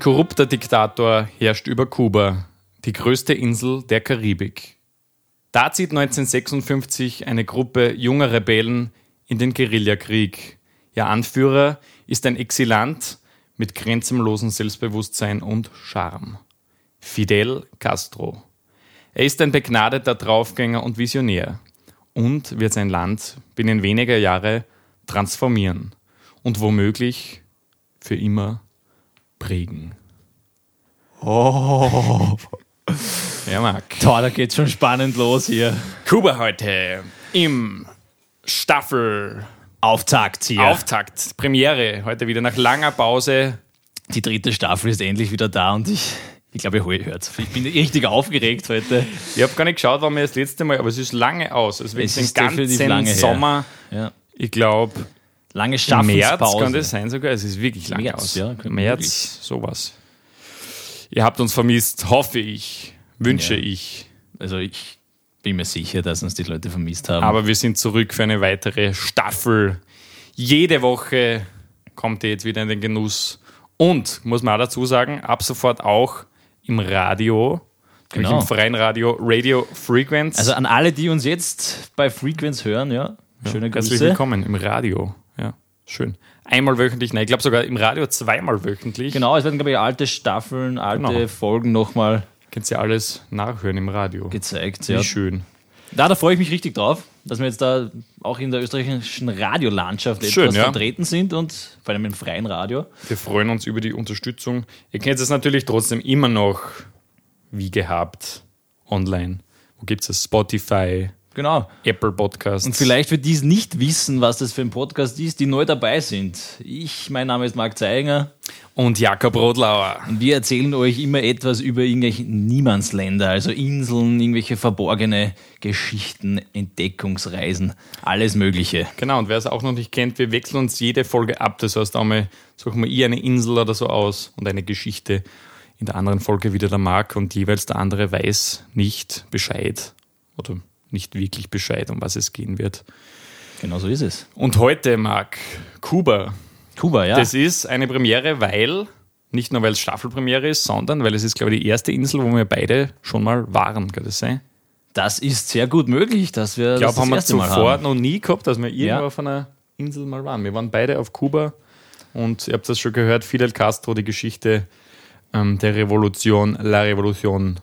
Ein korrupter Diktator herrscht über Kuba, die größte Insel der Karibik. Da zieht 1956 eine Gruppe junger Rebellen in den Guerillakrieg. Ihr Anführer ist ein Exilant mit grenzenlosem Selbstbewusstsein und Charme. Fidel Castro. Er ist ein begnadeter Draufgänger und Visionär und wird sein Land binnen weniger Jahre transformieren und womöglich für immer prägen. Oh. Ja, Marc. Toll, da geht's schon spannend los hier. Kuba heute im Staffel Auftakt hier. Auftakt, Premiere. Heute wieder nach langer Pause. Die dritte Staffel ist endlich wieder da und ich, ich glaube, ihr hört Ich bin richtig aufgeregt heute. Ich habe gar nicht geschaut, wann wir das letzte Mal, aber es ist lange aus. Es wird Es den ist definitiv ganzen lange. Sommer. Ja. Ich glaube, Lange März Schaffenspause. kann das sein sogar. Es ist wirklich lange März, aus. ja, März, möglich. sowas. Ihr habt uns vermisst, hoffe ich, wünsche Ja. ich. Also ich bin mir sicher, dass uns die Leute vermisst haben. Aber wir sind zurück für eine weitere Staffel. Jede Woche kommt ihr jetzt wieder in den Genuss. Und, muss man auch dazu sagen, ab sofort auch im Radio, nämlich Genau. im freien Radio, Radio Frequenz. also an alle, die uns jetzt bei Frequenz hören, ja, schöne Herzlich Grüße. willkommen im Radio. Ja, schön. Einmal wöchentlich, nein, ich glaube sogar im Radio zweimal wöchentlich. Genau, es werden, glaube ich, alte Staffeln, alte Genau. Folgen nochmal Könnt ihr alles nachhören im Radio. gezeigt. Wie Ja. schön. Da, da freue ich mich richtig drauf, dass wir jetzt da auch in der österreichischen Radiolandschaft Schön, etwas ja. vertreten sind und vor allem im freien Radio. Wir freuen uns über die Unterstützung. Ihr kennt es natürlich trotzdem immer noch, wie gehabt, online. Wo gibt es Spotify, Genau. Apple Podcasts. Und vielleicht für die es nicht wissen, was das für ein Podcast ist, die neu dabei sind. Ich, mein Name ist Marc Zeiger Und Jakob Rodlauer. und wir erzählen euch immer etwas über irgendwelche Niemandsländer, also Inseln, irgendwelche verborgene Geschichten, Entdeckungsreisen, alles Mögliche. Genau, und wer es auch noch nicht kennt, wir wechseln uns jede Folge ab. Das heißt, einmal suchen wir ihr eine Insel oder so aus und eine Geschichte. In der anderen Folge wieder der Marc und jeweils der andere weiß nicht Bescheid oder nicht wirklich Bescheid, um was es gehen wird. Genau so ist es. Und heute, Marc, Kuba. Kuba, ja. Das ist eine Premiere, weil, nicht nur weil es Staffelpremiere ist, sondern weil es ist, glaube ich, die erste Insel, wo wir beide schon mal waren, kann das sein? Das ist sehr gut möglich, dass wir Ich glaube, haben wir zuvor noch nie gehabt, dass wir irgendwo Ja. auf einer Insel mal waren. Wir waren beide auf Kuba und ihr habt das schon gehört, Fidel Castro, die Geschichte ähm, der Revolution, La Revolution.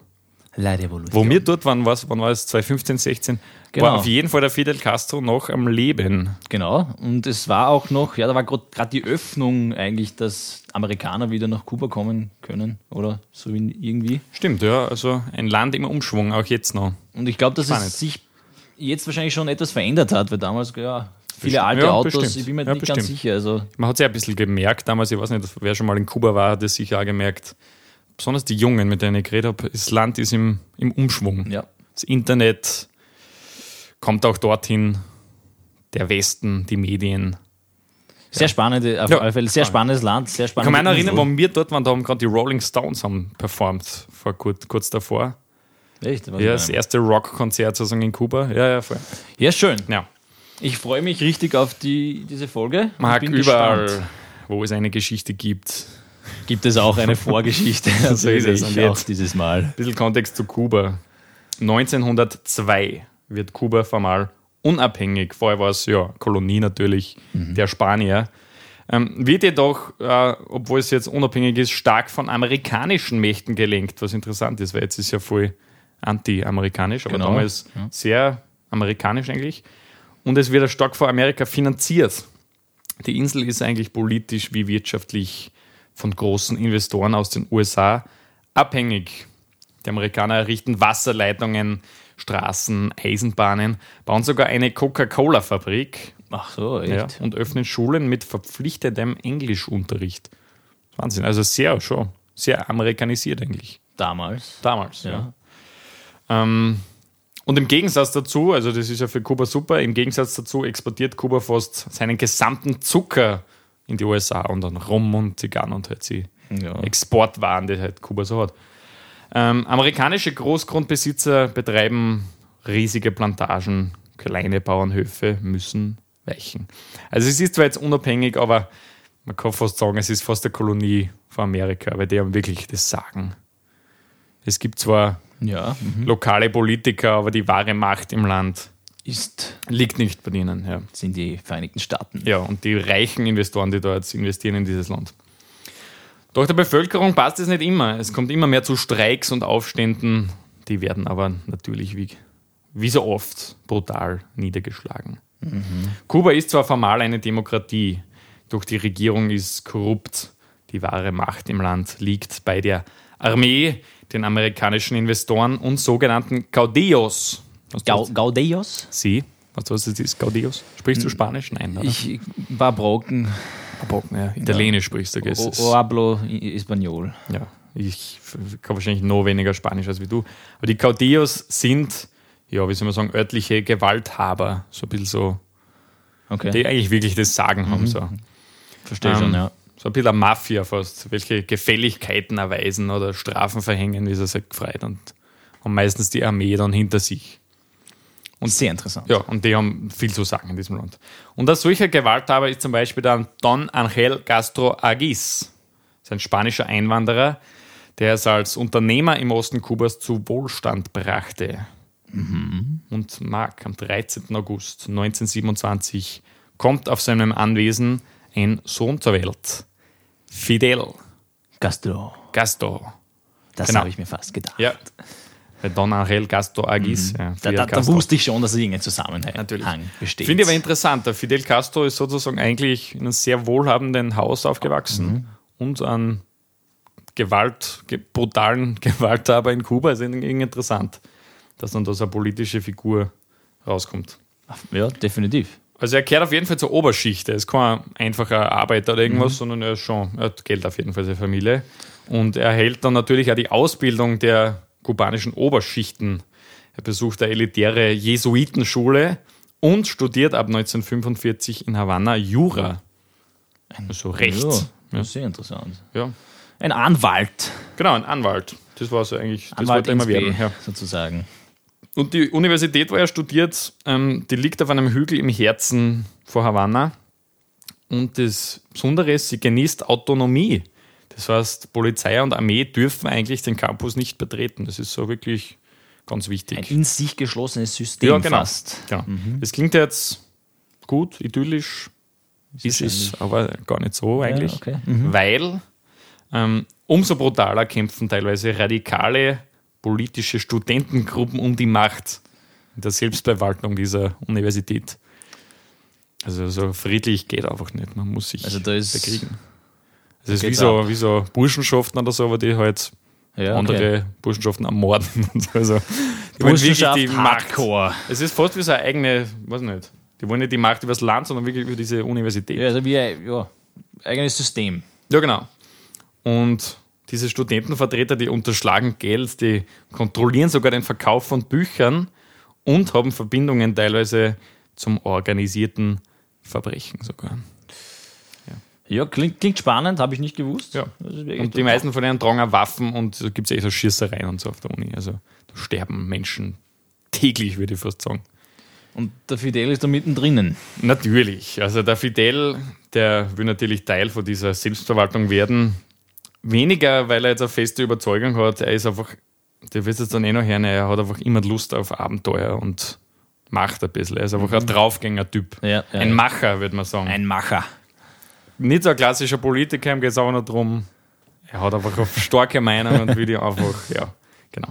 La Revolution. Wo wir dort waren, was, wann war es? 2015, 16? Genau. War auf jeden Fall der Fidel Castro noch am Leben. Genau, und es war auch noch, ja, da war gerade die Öffnung eigentlich, dass Amerikaner wieder nach Kuba kommen können, oder so wie irgendwie. Stimmt, ja. Also ein Land im Umschwung, auch jetzt noch. Und ich glaube, dass Spannend. es sich jetzt wahrscheinlich schon etwas verändert hat, weil damals, ja, viele alte Ja, Autos, bestimmt. ich bin mir Ja, nicht ganz bestimmt. sicher. Also, Man hat es ja ein bisschen gemerkt damals, ich weiß nicht, wer schon mal in Kuba war, hat es sicher auch gemerkt. Besonders die Jungen, mit denen ich geredet habe, das Land ist im, im Umschwung. ja. Das Internet kommt auch dorthin, der Westen, die Medien. Sehr spannende, auf Ja, alle Fälle, sehr spannendes Land, sehr Ich kann mich erinnern, wo wir dort waren, da haben gerade die Rolling Stones haben performt, vor kurz, kurz davor. Echt? Ja, das erste Rockkonzert sozusagen in Kuba. Ja, ja, voll. ja, schön. Ja. Ich freue mich richtig auf die, diese Folge. Man hat bin überall, gespannt. wo es eine Geschichte gibt. Gibt es auch eine Vorgeschichte? So ist es. Und jetzt- dieses Mal. Ein bisschen Kontext zu Kuba. 1902 wird Kuba formal unabhängig. Vorher war es ja Kolonie natürlich der Spanier. Ähm, wird jedoch, äh, obwohl es jetzt unabhängig ist, stark von amerikanischen Mächten gelenkt, was interessant ist, weil jetzt ist ja voll anti-amerikanisch, aber Genau. damals Ja. sehr amerikanisch eigentlich. Und es wird stark von Amerika finanziert. Die Insel ist eigentlich politisch wie wirtschaftlich von großen Investoren aus den USA abhängig. Die Amerikaner errichten Wasserleitungen, Straßen, Eisenbahnen, bauen sogar eine Coca-Cola-Fabrik Ach so, echt? ja, und öffnen Schulen mit verpflichtendem Englischunterricht. Wahnsinn, also sehr schon, sehr amerikanisiert eigentlich. Damals. Damals, Ja. ja. Ähm, und im Gegensatz dazu, also das ist ja für Kuba super, im Gegensatz dazu exportiert Kuba fast seinen gesamten Zucker in die USA und dann Rum und Zigarren und halt sie Ja. Exportwaren, die halt Kuba so hat. Ähm, amerikanische Großgrundbesitzer betreiben riesige Plantagen, kleine Bauernhöfe müssen weichen. Also es ist zwar jetzt unabhängig, aber man kann fast sagen, es ist fast eine Kolonie von Amerika, weil die haben wirklich das Sagen. Es gibt zwar Ja. Mhm. lokale Politiker, aber die wahre Macht im Land Ist, liegt nicht bei denen. Ja. sind die Vereinigten Staaten. Ja, und die reichen Investoren, die da jetzt investieren in dieses Land. Doch der Bevölkerung passt es nicht immer. Es kommt immer mehr zu Streiks und Aufständen. Die werden aber natürlich wie, wie so oft brutal niedergeschlagen. Kuba ist zwar formal eine Demokratie, doch die Regierung ist korrupt. Die wahre Macht im Land liegt bei der Armee, den amerikanischen Investoren und sogenannten Caudillos. Was Gau Gaudeos? Sie? Was was ist das? Caudillos? Sprichst du Spanisch? Nein, oder? Ich war broken. Aber, ja, Italienisch sprichst du, gell? O, ist- hablo Espanol. Ja, ich kann wahrscheinlich noch weniger Spanisch als wie du. Aber die Caudillos sind, ja, wie soll man sagen, örtliche Gewalthaber. So ein bisschen so, Okay. die eigentlich wirklich das Sagen haben. So. Verstehe Ähm, schon, ja. so ein bisschen eine Mafia fast, welche Gefälligkeiten erweisen oder Strafen verhängen, wie sie sich gefreut und haben meistens die Armee dann hinter sich. Und sehr interessant. Ja, und die haben viel zu sagen in diesem Land. Und ein solcher Gewalthaber ist zum Beispiel dann Don Angel Castro Agis. Das ist ein spanischer Einwanderer, der es als Unternehmer im Osten Kubas zu Wohlstand brachte. Und Mark, am 13. August 1927 kommt auf seinem Anwesen ein Sohn zur Welt. Fidel Castro. Castro. Das Genau. habe ich mir fast gedacht. Ja. Bei Don Angel Castro Agis. Ja, Da, da, da Castro. wusste ich schon, dass es irgendein Zusammenhang Natürlich. besteht. Finde ich aber interessant. Der Fidel Castro ist sozusagen eigentlich in einem sehr wohlhabenden Haus aufgewachsen und an Gewalt, ge brutalen Gewalthaber in Kuba. ist irgendwie interessant, dass dann da so eine politische Figur rauskommt. Ja, definitiv. Also er kehrt auf jeden Fall zur Oberschicht. Er ist kein einfacher Arbeiter oder irgendwas, sondern er ist schon, er hat Geld auf jeden Fall, seine Familie. Und er erhält dann natürlich auch die Ausbildung der kubanischen Oberschichten. Er besucht eine elitäre Jesuitenschule und studiert ab 1945 in Havanna Jura. Also Recht. Ja, sehr interessant. Ja. Ein Anwalt. Genau, ein Anwalt. Das war so eigentlich, das Anwalt wollte er immer werden. Ja. sozusagen. Und die Universität, wo er studiert, ähm, die liegt auf einem Hügel im Herzen von Havanna. Und das Besondere ist, sie genießt Autonomie. Das heißt, Polizei und Armee dürfen eigentlich den Campus nicht betreten. Das ist so wirklich ganz Ein wichtig. in sich geschlossenes System Ja, genau. fast. genau. Das klingt jetzt gut, idyllisch, ist es aber gar nicht so eigentlich. okay. Weil ähm, umso brutaler kämpfen teilweise radikale politische Studentengruppen um die Macht in der Selbstverwaltung dieser Universität. Also so friedlich geht einfach nicht. Man muss sich Also da ist- bekriegen. Es ist wie so, ab. wie so Burschenschaften oder so, aber die halt Ja, andere Burschenschaften ermorden. Also, die Burschenschaft die Macht. Hardcore. Es ist fast wie so eine eigene, weiß nicht, die wollen nicht die Macht über das Land, sondern wirklich über diese Universität. Ja, also wie ein ja, eigenes System. Ja, genau. Und diese Studentenvertreter, die unterschlagen Geld, die kontrollieren sogar den Verkauf von Büchern und haben Verbindungen teilweise zum organisierten Verbrechen sogar. Ja, klingt, klingt spannend, habe ich nicht gewusst. Ja. Und die meisten von denen tragen Waffen und da gibt es eh so Schießereien und so auf der Uni. Also da sterben Menschen täglich, würde ich fast sagen. Und der Fidel ist da mittendrin. Natürlich. Also der Fidel, der will natürlich Teil von dieser Selbstverwaltung werden. Weniger, weil er jetzt eine feste Überzeugung hat. Er ist einfach, der wird es dann eh noch hören, er hat einfach immer Lust auf Abenteuer und macht ein bisschen. Er ist einfach ein Draufgänger-Typ. Ja, ja, ein. Macher, würde man sagen. Ein Macher. Nicht so ein klassischer Politiker, ihm geht es auch noch darum, er hat einfach eine starke Meinung und will die einfach, ja, genau.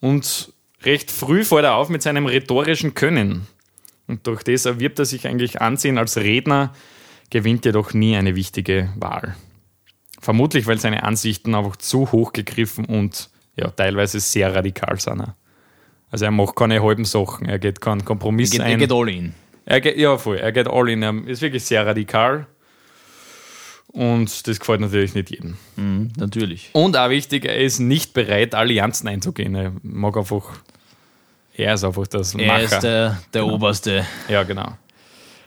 Und recht früh fällt er auf mit seinem rhetorischen Können. Und durch das erwirbt er sich eigentlich Ansehen als Redner, gewinnt jedoch nie eine wichtige Wahl. Vermutlich, weil seine Ansichten einfach zu hoch gegriffen und ja, teilweise sehr radikal sind. Also er macht keine halben Sachen, er geht keinen Kompromiss Geht, ein. geht all in. Er geht, ja, voll. Er geht all in. Er ist wirklich sehr radikal. Und das gefällt natürlich nicht jedem. Mhm, natürlich. Und auch wichtig, er ist nicht bereit, Allianzen einzugehen. Er mag einfach. Er ist einfach das Er Macher. ist der, der Oberste. ja, genau.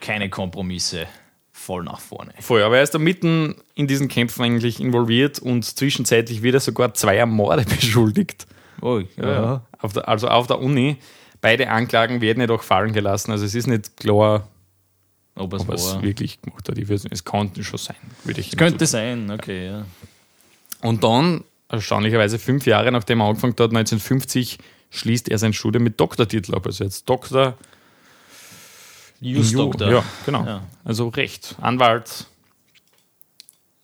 Keine Kompromisse. Voll nach vorne. Voll. Aber er ist da mitten in diesen Kämpfen eigentlich involviert und zwischenzeitlich wird er sogar zweier Morde beschuldigt. Oh, Ja. Auf der, also auf der Uni. Beide Anklagen werden jedoch fallen gelassen. Also es ist nicht klar, Ob er es wirklich gemacht hat. Ich weiß nicht, es konnte schon sein, würde ich Es könnte sein, okay, ja. Und dann, erstaunlicherweise fünf Jahre nachdem er angefangen hat, 1950, schließt er sein Studium mit Doktortitel ab. Also jetzt Doktor. Just Ju- Doktor. Ja, genau. Ja. Also Recht, Anwalt.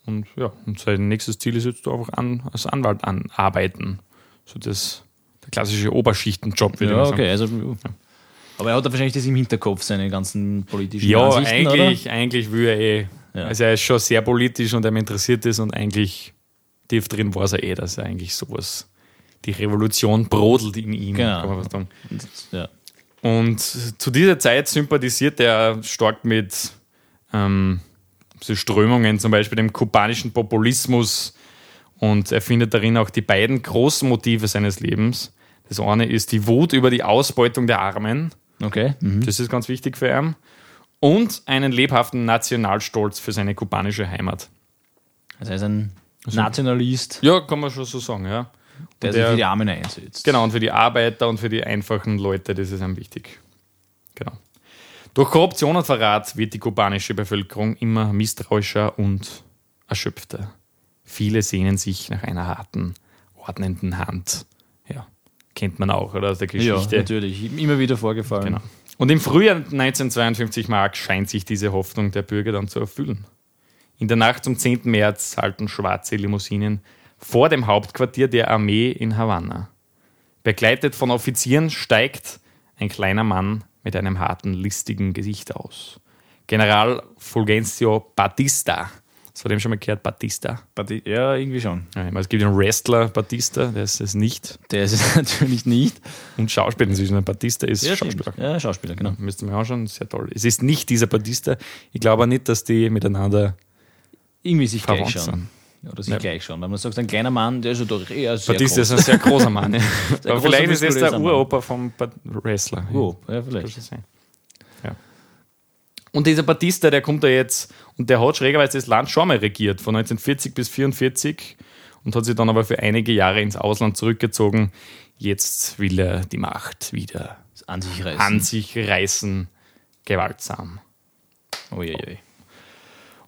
Und ja, und sein nächstes Ziel ist jetzt einfach an, als Anwalt anarbeiten. So das, der klassische Oberschichtenjob, würde ich Ja, sagen. okay. Also, aber er hat da wahrscheinlich das im Hinterkopf, seine ganzen politischen Ja, Ansichten, eigentlich, eigentlich will er eh. Ja. Also er ist schon sehr politisch und er interessiert ist und eigentlich tief drin weiß er eh, dass er eigentlich sowas, die Revolution brodelt in ihm, Genau. kann man fast sagen. oder? Ja. Und zu dieser Zeit sympathisiert er stark mit ähm, so Strömungen, zum Beispiel dem kubanischen Populismus. Und er findet darin auch die beiden großen Motive seines Lebens. Das eine ist die Wut über die Ausbeutung der Armen. Okay. Mhm. Das ist ganz wichtig für ihn. Und einen lebhaften Nationalstolz für seine kubanische Heimat. Also er ist ein Nationalist, Ja, kann man schon so sagen, ja. der Und sich der- für die Armen einsetzt. Genau, und für die Arbeiter und für die einfachen Leute, das ist einem wichtig. Genau. Durch Korruption und Verrat wird die kubanische Bevölkerung immer misstrauischer und erschöpfter. Viele sehnen sich nach einer harten, ordnenden Hand. Ja, kennt man auch, oder aus der Ja, Geschichte. natürlich. Immer wieder vorgefallen. Genau. Und im Frühjahr 1952 Mark scheint sich diese Hoffnung der Bürger dann zu erfüllen. In der Nacht zum 10. März halten schwarze Limousinen vor dem Hauptquartier der Armee in Havanna. Begleitet von Offizieren steigt ein kleiner Mann mit einem harten, listigen Gesicht aus. General Fulgencio Batista. Hast du dem schon mal gehört? Batista. Bati- Ja, irgendwie schon. Ja, meine, es gibt einen Wrestler, Batista, der ist es nicht. Der ist es natürlich nicht. Und Schauspieler inzwischen. Batista ist Ja, stimmt. Schauspieler. Ja, Schauspieler, genau. Müsst ihr mir anschauen, sehr toll. Es ist nicht dieser Batista. Ich glaube auch nicht, dass die miteinander Irgendwie sich gleich verwandt schauen. sind. Oder sich Ja. gleich schauen. Weil man sagt, ein kleiner Mann, der ist ja doch eher sehr Batista groß. ist ein sehr großer Mann. Ja. Aber großer, vielleicht ist es der. Uropa vom Wrestler. Oh, ja, vielleicht. Und dieser Batista, der kommt da jetzt und der hat schrägerweise das Land schon mal regiert, von 1940 bis 1944 und hat sich dann aber für einige Jahre ins Ausland zurückgezogen. Jetzt will er die Macht wieder An sich reißen. an sich reißen, gewaltsam. Uiuiui.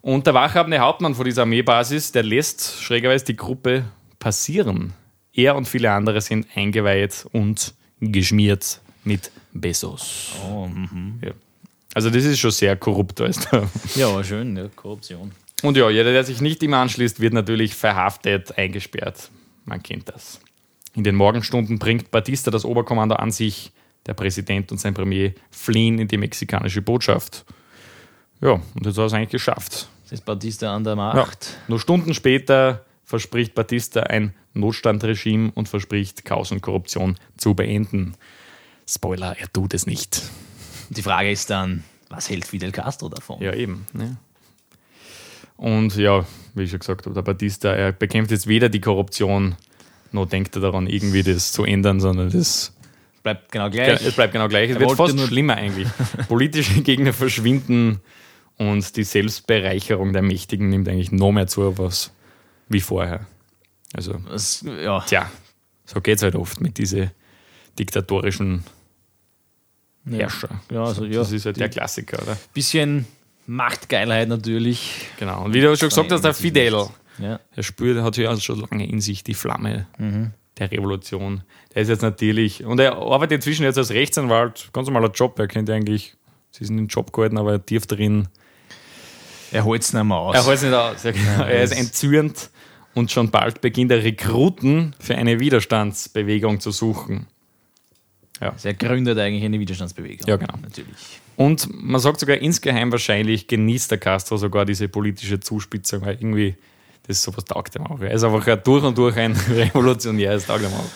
Und der wachhabende Hauptmann von dieser Armeebasis, der lässt schrägerweise die Gruppe passieren. Er und viele andere sind eingeweiht und geschmiert mit Besos. Oh, mhm. Ja. Also das ist schon sehr korrupt alles da. Ja, war schön, ja, Korruption. Und ja, jeder, der sich nicht ihm anschließt, wird natürlich verhaftet, eingesperrt. Man kennt das. In den Morgenstunden bringt Batista das Oberkommando an sich. Der Präsident und sein Premier fliehen in die mexikanische Botschaft. Ja, und jetzt hat er es eigentlich geschafft. Das ist Batista an der Ja. Macht. Nur Stunden später verspricht Batista ein Notstandregime und verspricht, Chaos und Korruption zu beenden. Spoiler, er tut es nicht. Die Frage ist dann, was hält Fidel Castro davon? Ja, eben. Ne? Und ja, wie ich schon gesagt habe, der Batista, er bekämpft jetzt weder die Korruption, noch denkt er daran, irgendwie das zu ändern, sondern das, Bleibt genau gleich. es bleibt genau gleich. Es Er wird fast nur- schlimmer eigentlich. Politische Gegner verschwinden und die Selbstbereicherung der Mächtigen nimmt eigentlich noch mehr zu, was wie vorher. Also, Das, ja, tja, so geht es halt oft mit diesen diktatorischen Herrscher. Ja, also, ja, Das ist halt die- der Klassiker, oder? bisschen Machtgeilheit natürlich. Genau. Und wie du schon gesagt hast, der Fidel. Ja. Er spürt, er hat ja also schon lange in sich die Flamme Mhm. der Revolution. Der ist jetzt natürlich, und er arbeitet inzwischen jetzt als Rechtsanwalt, ganz normaler Job, er kennt eigentlich, sie sind in den Job gehalten, aber er tief drin. Er holt es nicht mehr aus. Er hält es nicht aus. Ja, genau. er ist entzürnt und schon bald beginnt er Rekruten für eine Widerstandsbewegung zu suchen. Also er gründet eigentlich eine Widerstandsbewegung. Ja, genau. Natürlich. Und man sagt sogar insgeheim wahrscheinlich genießt der Castro sogar diese politische Zuspitzung, weil irgendwie das sowas taugt ihm auch. Er ist einfach ein durch und durch ein Revolutionär, das taugt ihm auch.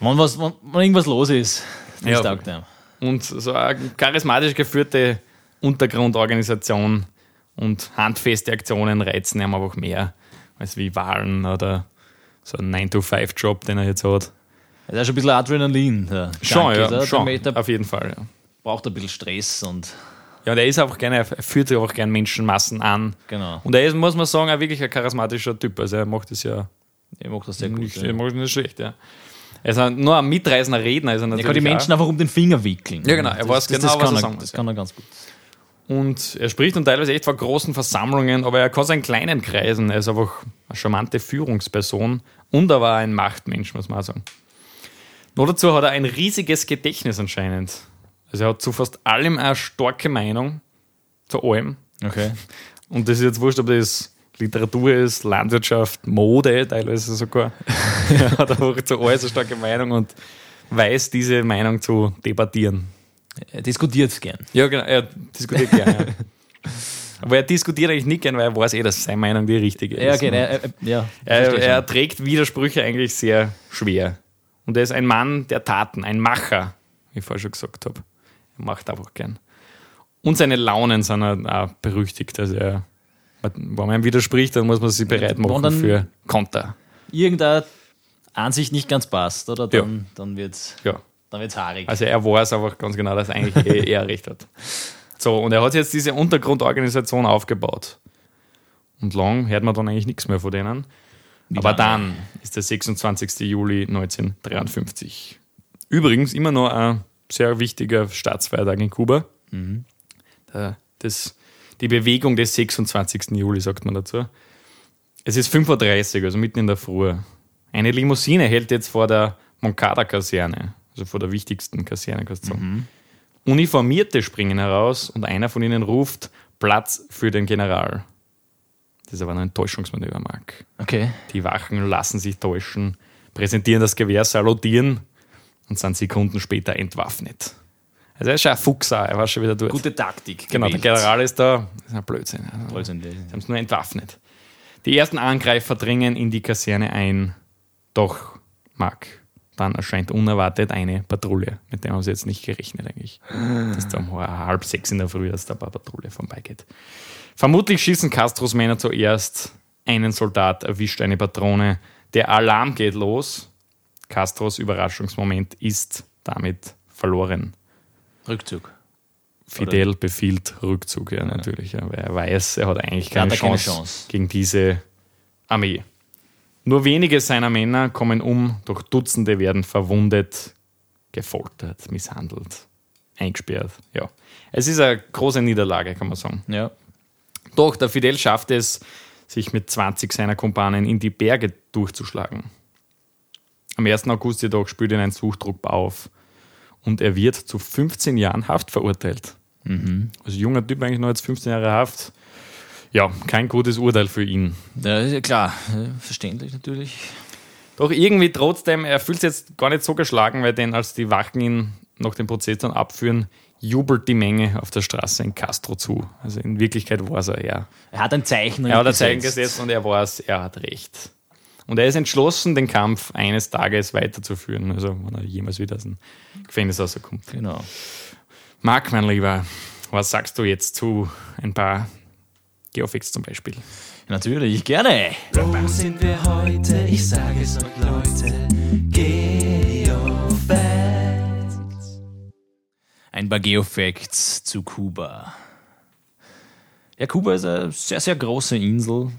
Wenn, was, wenn, wenn irgendwas los ist, das Ja. taugt einem. Und so eine charismatisch geführte Untergrundorganisation und handfeste Aktionen reizen ihm einfach mehr als wie Wahlen oder so ein 9-to-5-Job, den er jetzt hat. Er ist ein bisschen Adrenalin. Der Schon, Junkie, ja, schon, Der, der auf jeden Fall. Ja. braucht ein bisschen Stress und ja, und er ist einfach gerne, er führt sich auch gerne Menschenmassen an. genau. Und er ist, muss man sagen, auch wirklich ein charismatischer Typ. Also er macht das ja Ich mag das sehr gut. nicht, Ja. er macht das nicht schlecht, ja. Er ist ein, nur ein mitreißender Redner. Ist er Er kann die Menschen auch. einfach um den Finger wickeln. Ja, genau, er weiß das, genau, das was kann er er, sagen Das kann er ganz gut. Und er spricht dann teilweise echt vor großen Versammlungen, aber er kann seinen kleinen Kreisen. Er ist einfach eine charmante Führungsperson und er war ein Machtmensch, muss man auch sagen. Noch dazu hat er ein riesiges Gedächtnis anscheinend. Also er hat zu fast allem eine starke Meinung. Zu allem. Okay. Und das ist jetzt wurscht, ob das Literatur ist, Landwirtschaft, Mode teilweise sogar. er hat einfach zu alles eine starke Meinung und weiß, diese Meinung zu debattieren. Er diskutiert gern. Ja, genau, er diskutiert gerne. Ja. Aber er diskutiert eigentlich nicht gern, weil er weiß eh, dass seine Meinung die richtige ist. Ja, okay, er, er, ja, Er, er trägt Widersprüche eigentlich sehr schwer. Und er ist ein Mann der Taten, ein Macher, wie ich vorher schon gesagt habe. Er macht einfach gern. Und seine Launen sind auch berüchtigt. Also er, wenn man ihm widerspricht, dann muss man sich bereit machen dann- für Konter. Irgendeine Ansicht nicht ganz passt, oder? Dann, dann wird es Ja. dann wird's haarig. Also er weiß einfach ganz genau, dass eigentlich eh er recht hat. So, und er hat jetzt diese Untergrundorganisation aufgebaut. Und lang hört man dann eigentlich nichts mehr von denen. Aber dann ist der 26. Juli 1953. Übrigens immer noch ein sehr wichtiger Staatsfeiertag in Kuba. Der, das, die Bewegung des 26. Juli, sagt man dazu. Es ist 5.30 Uhr, also mitten in der Früh. Eine Limousine hält jetzt vor der Moncada-Kaserne, also vor der wichtigsten Kaserne, kannst du sagen. Uniformierte springen heraus und einer von ihnen ruft Platz für den General. Das ist aber ein Täuschungsmanöver, Marc. Okay. Die Wachen lassen sich täuschen, präsentieren das Gewehr, salutieren und sind Sekunden später entwaffnet. Also er ist schon ein Fuchs, auch, er war schon wieder dort. Gute Taktik. genau, der. General ist da. Das ist ein Blödsinn. Also, die. Sie haben es nur entwaffnet. Die ersten Angreifer dringen in die Kaserne ein. Doch, Marc, dann erscheint unerwartet eine Patrouille. Mit der haben sie jetzt nicht gerechnet eigentlich. Das ist um halb sechs in der Früh, dass da eine Patrouille vorbeigeht. Vermutlich schießen Castros Männer zuerst. Einen Soldat erwischt eine Patrone. Der Alarm geht los. Castros Überraschungsmoment ist damit verloren. Rückzug. Fidel befiehlt Rückzug, ja, natürlich. Ja, weil er weiß, er hat eigentlich Er hat keine, da keine Chance, Chance. gegen diese Armee. Nur wenige seiner Männer kommen um, doch Dutzende werden verwundet, gefoltert, misshandelt, eingesperrt. Ja. Es ist eine große Niederlage, kann man sagen. Ja. Doch der Fidel schafft es, sich mit 20 seiner Kumpanen in die Berge durchzuschlagen. Am 1. August jedoch spürt ihn ein Suchtrupp auf und er wird zu 15 Jahren Haft verurteilt. Also junger Typ eigentlich noch jetzt 15 Jahre Haft. Ja, kein gutes Urteil für ihn. ja, klar. Verständlich natürlich. Doch irgendwie trotzdem, er fühlt sich jetzt gar nicht so geschlagen, weil denn als die Wachen ihn nach dem Prozess dann abführen, jubelt die Menge auf der Straße in Castro zu. Also in Wirklichkeit war es er, ja. Er hat ein Zeichen Er hat ein Zeichen gesetzt. gesetzt und er weiß, er hat recht. Und er ist entschlossen, den Kampf eines Tages weiterzuführen, also wenn er jemals wieder aus dem Gefängnis rauskommt. Genau. Marc, mein Lieber, was sagst du jetzt zu ein paar Geofix zum Beispiel? Natürlich, gerne. Wo sind wir heute? Ich sage es euch, Leute. Geofacts. Ein paar Geofacts zu Kuba. Ja, Kuba ist eine sehr, sehr große Insel.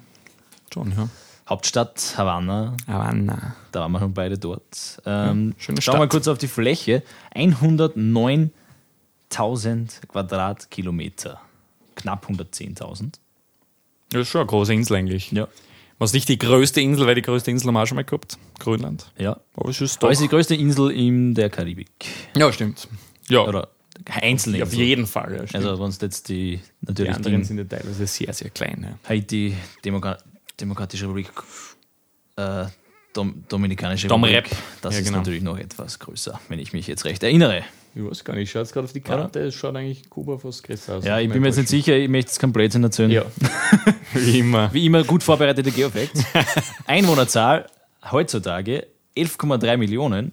Schon, ja. Hauptstadt Havanna. Havanna. Da waren wir schon beide dort. Ähm, schöne schauen wir mal Stadt. kurz auf die Fläche. 109.000 Quadratkilometer. Knapp 110.000. Das ist schon eine große Insel eigentlich. Ja. Was nicht die größte Insel, weil die größte Insel haben wir auch schon mal gehabt. Grönland. Ja. Aber es ist Aber doch. es ist die größte Insel in der Karibik. Ja, stimmt. Ja, Oder einzelne auf Inseln. jeden Fall. Ja. Also es jetzt die die natürlich anderen die sind ja teilweise sehr, sehr klein. Ja. Haiti, Demoka Demokratische Republik, äh, Dom Dominikanische Dom Republik, Rep. das Ja, ist genau. natürlich noch etwas größer, wenn ich mich jetzt recht erinnere. Ich weiß gar nicht, ich schaue jetzt gerade auf die Karte, es schaut eigentlich Kuba fast größer aus. Ja, ich bin mir jetzt nicht sicher, ich möchte jetzt kein Blödsinn erzählen. Ja, wie immer. Wie immer gut vorbereitete Geofacts. Einwohnerzahl heutzutage 11,3 Millionen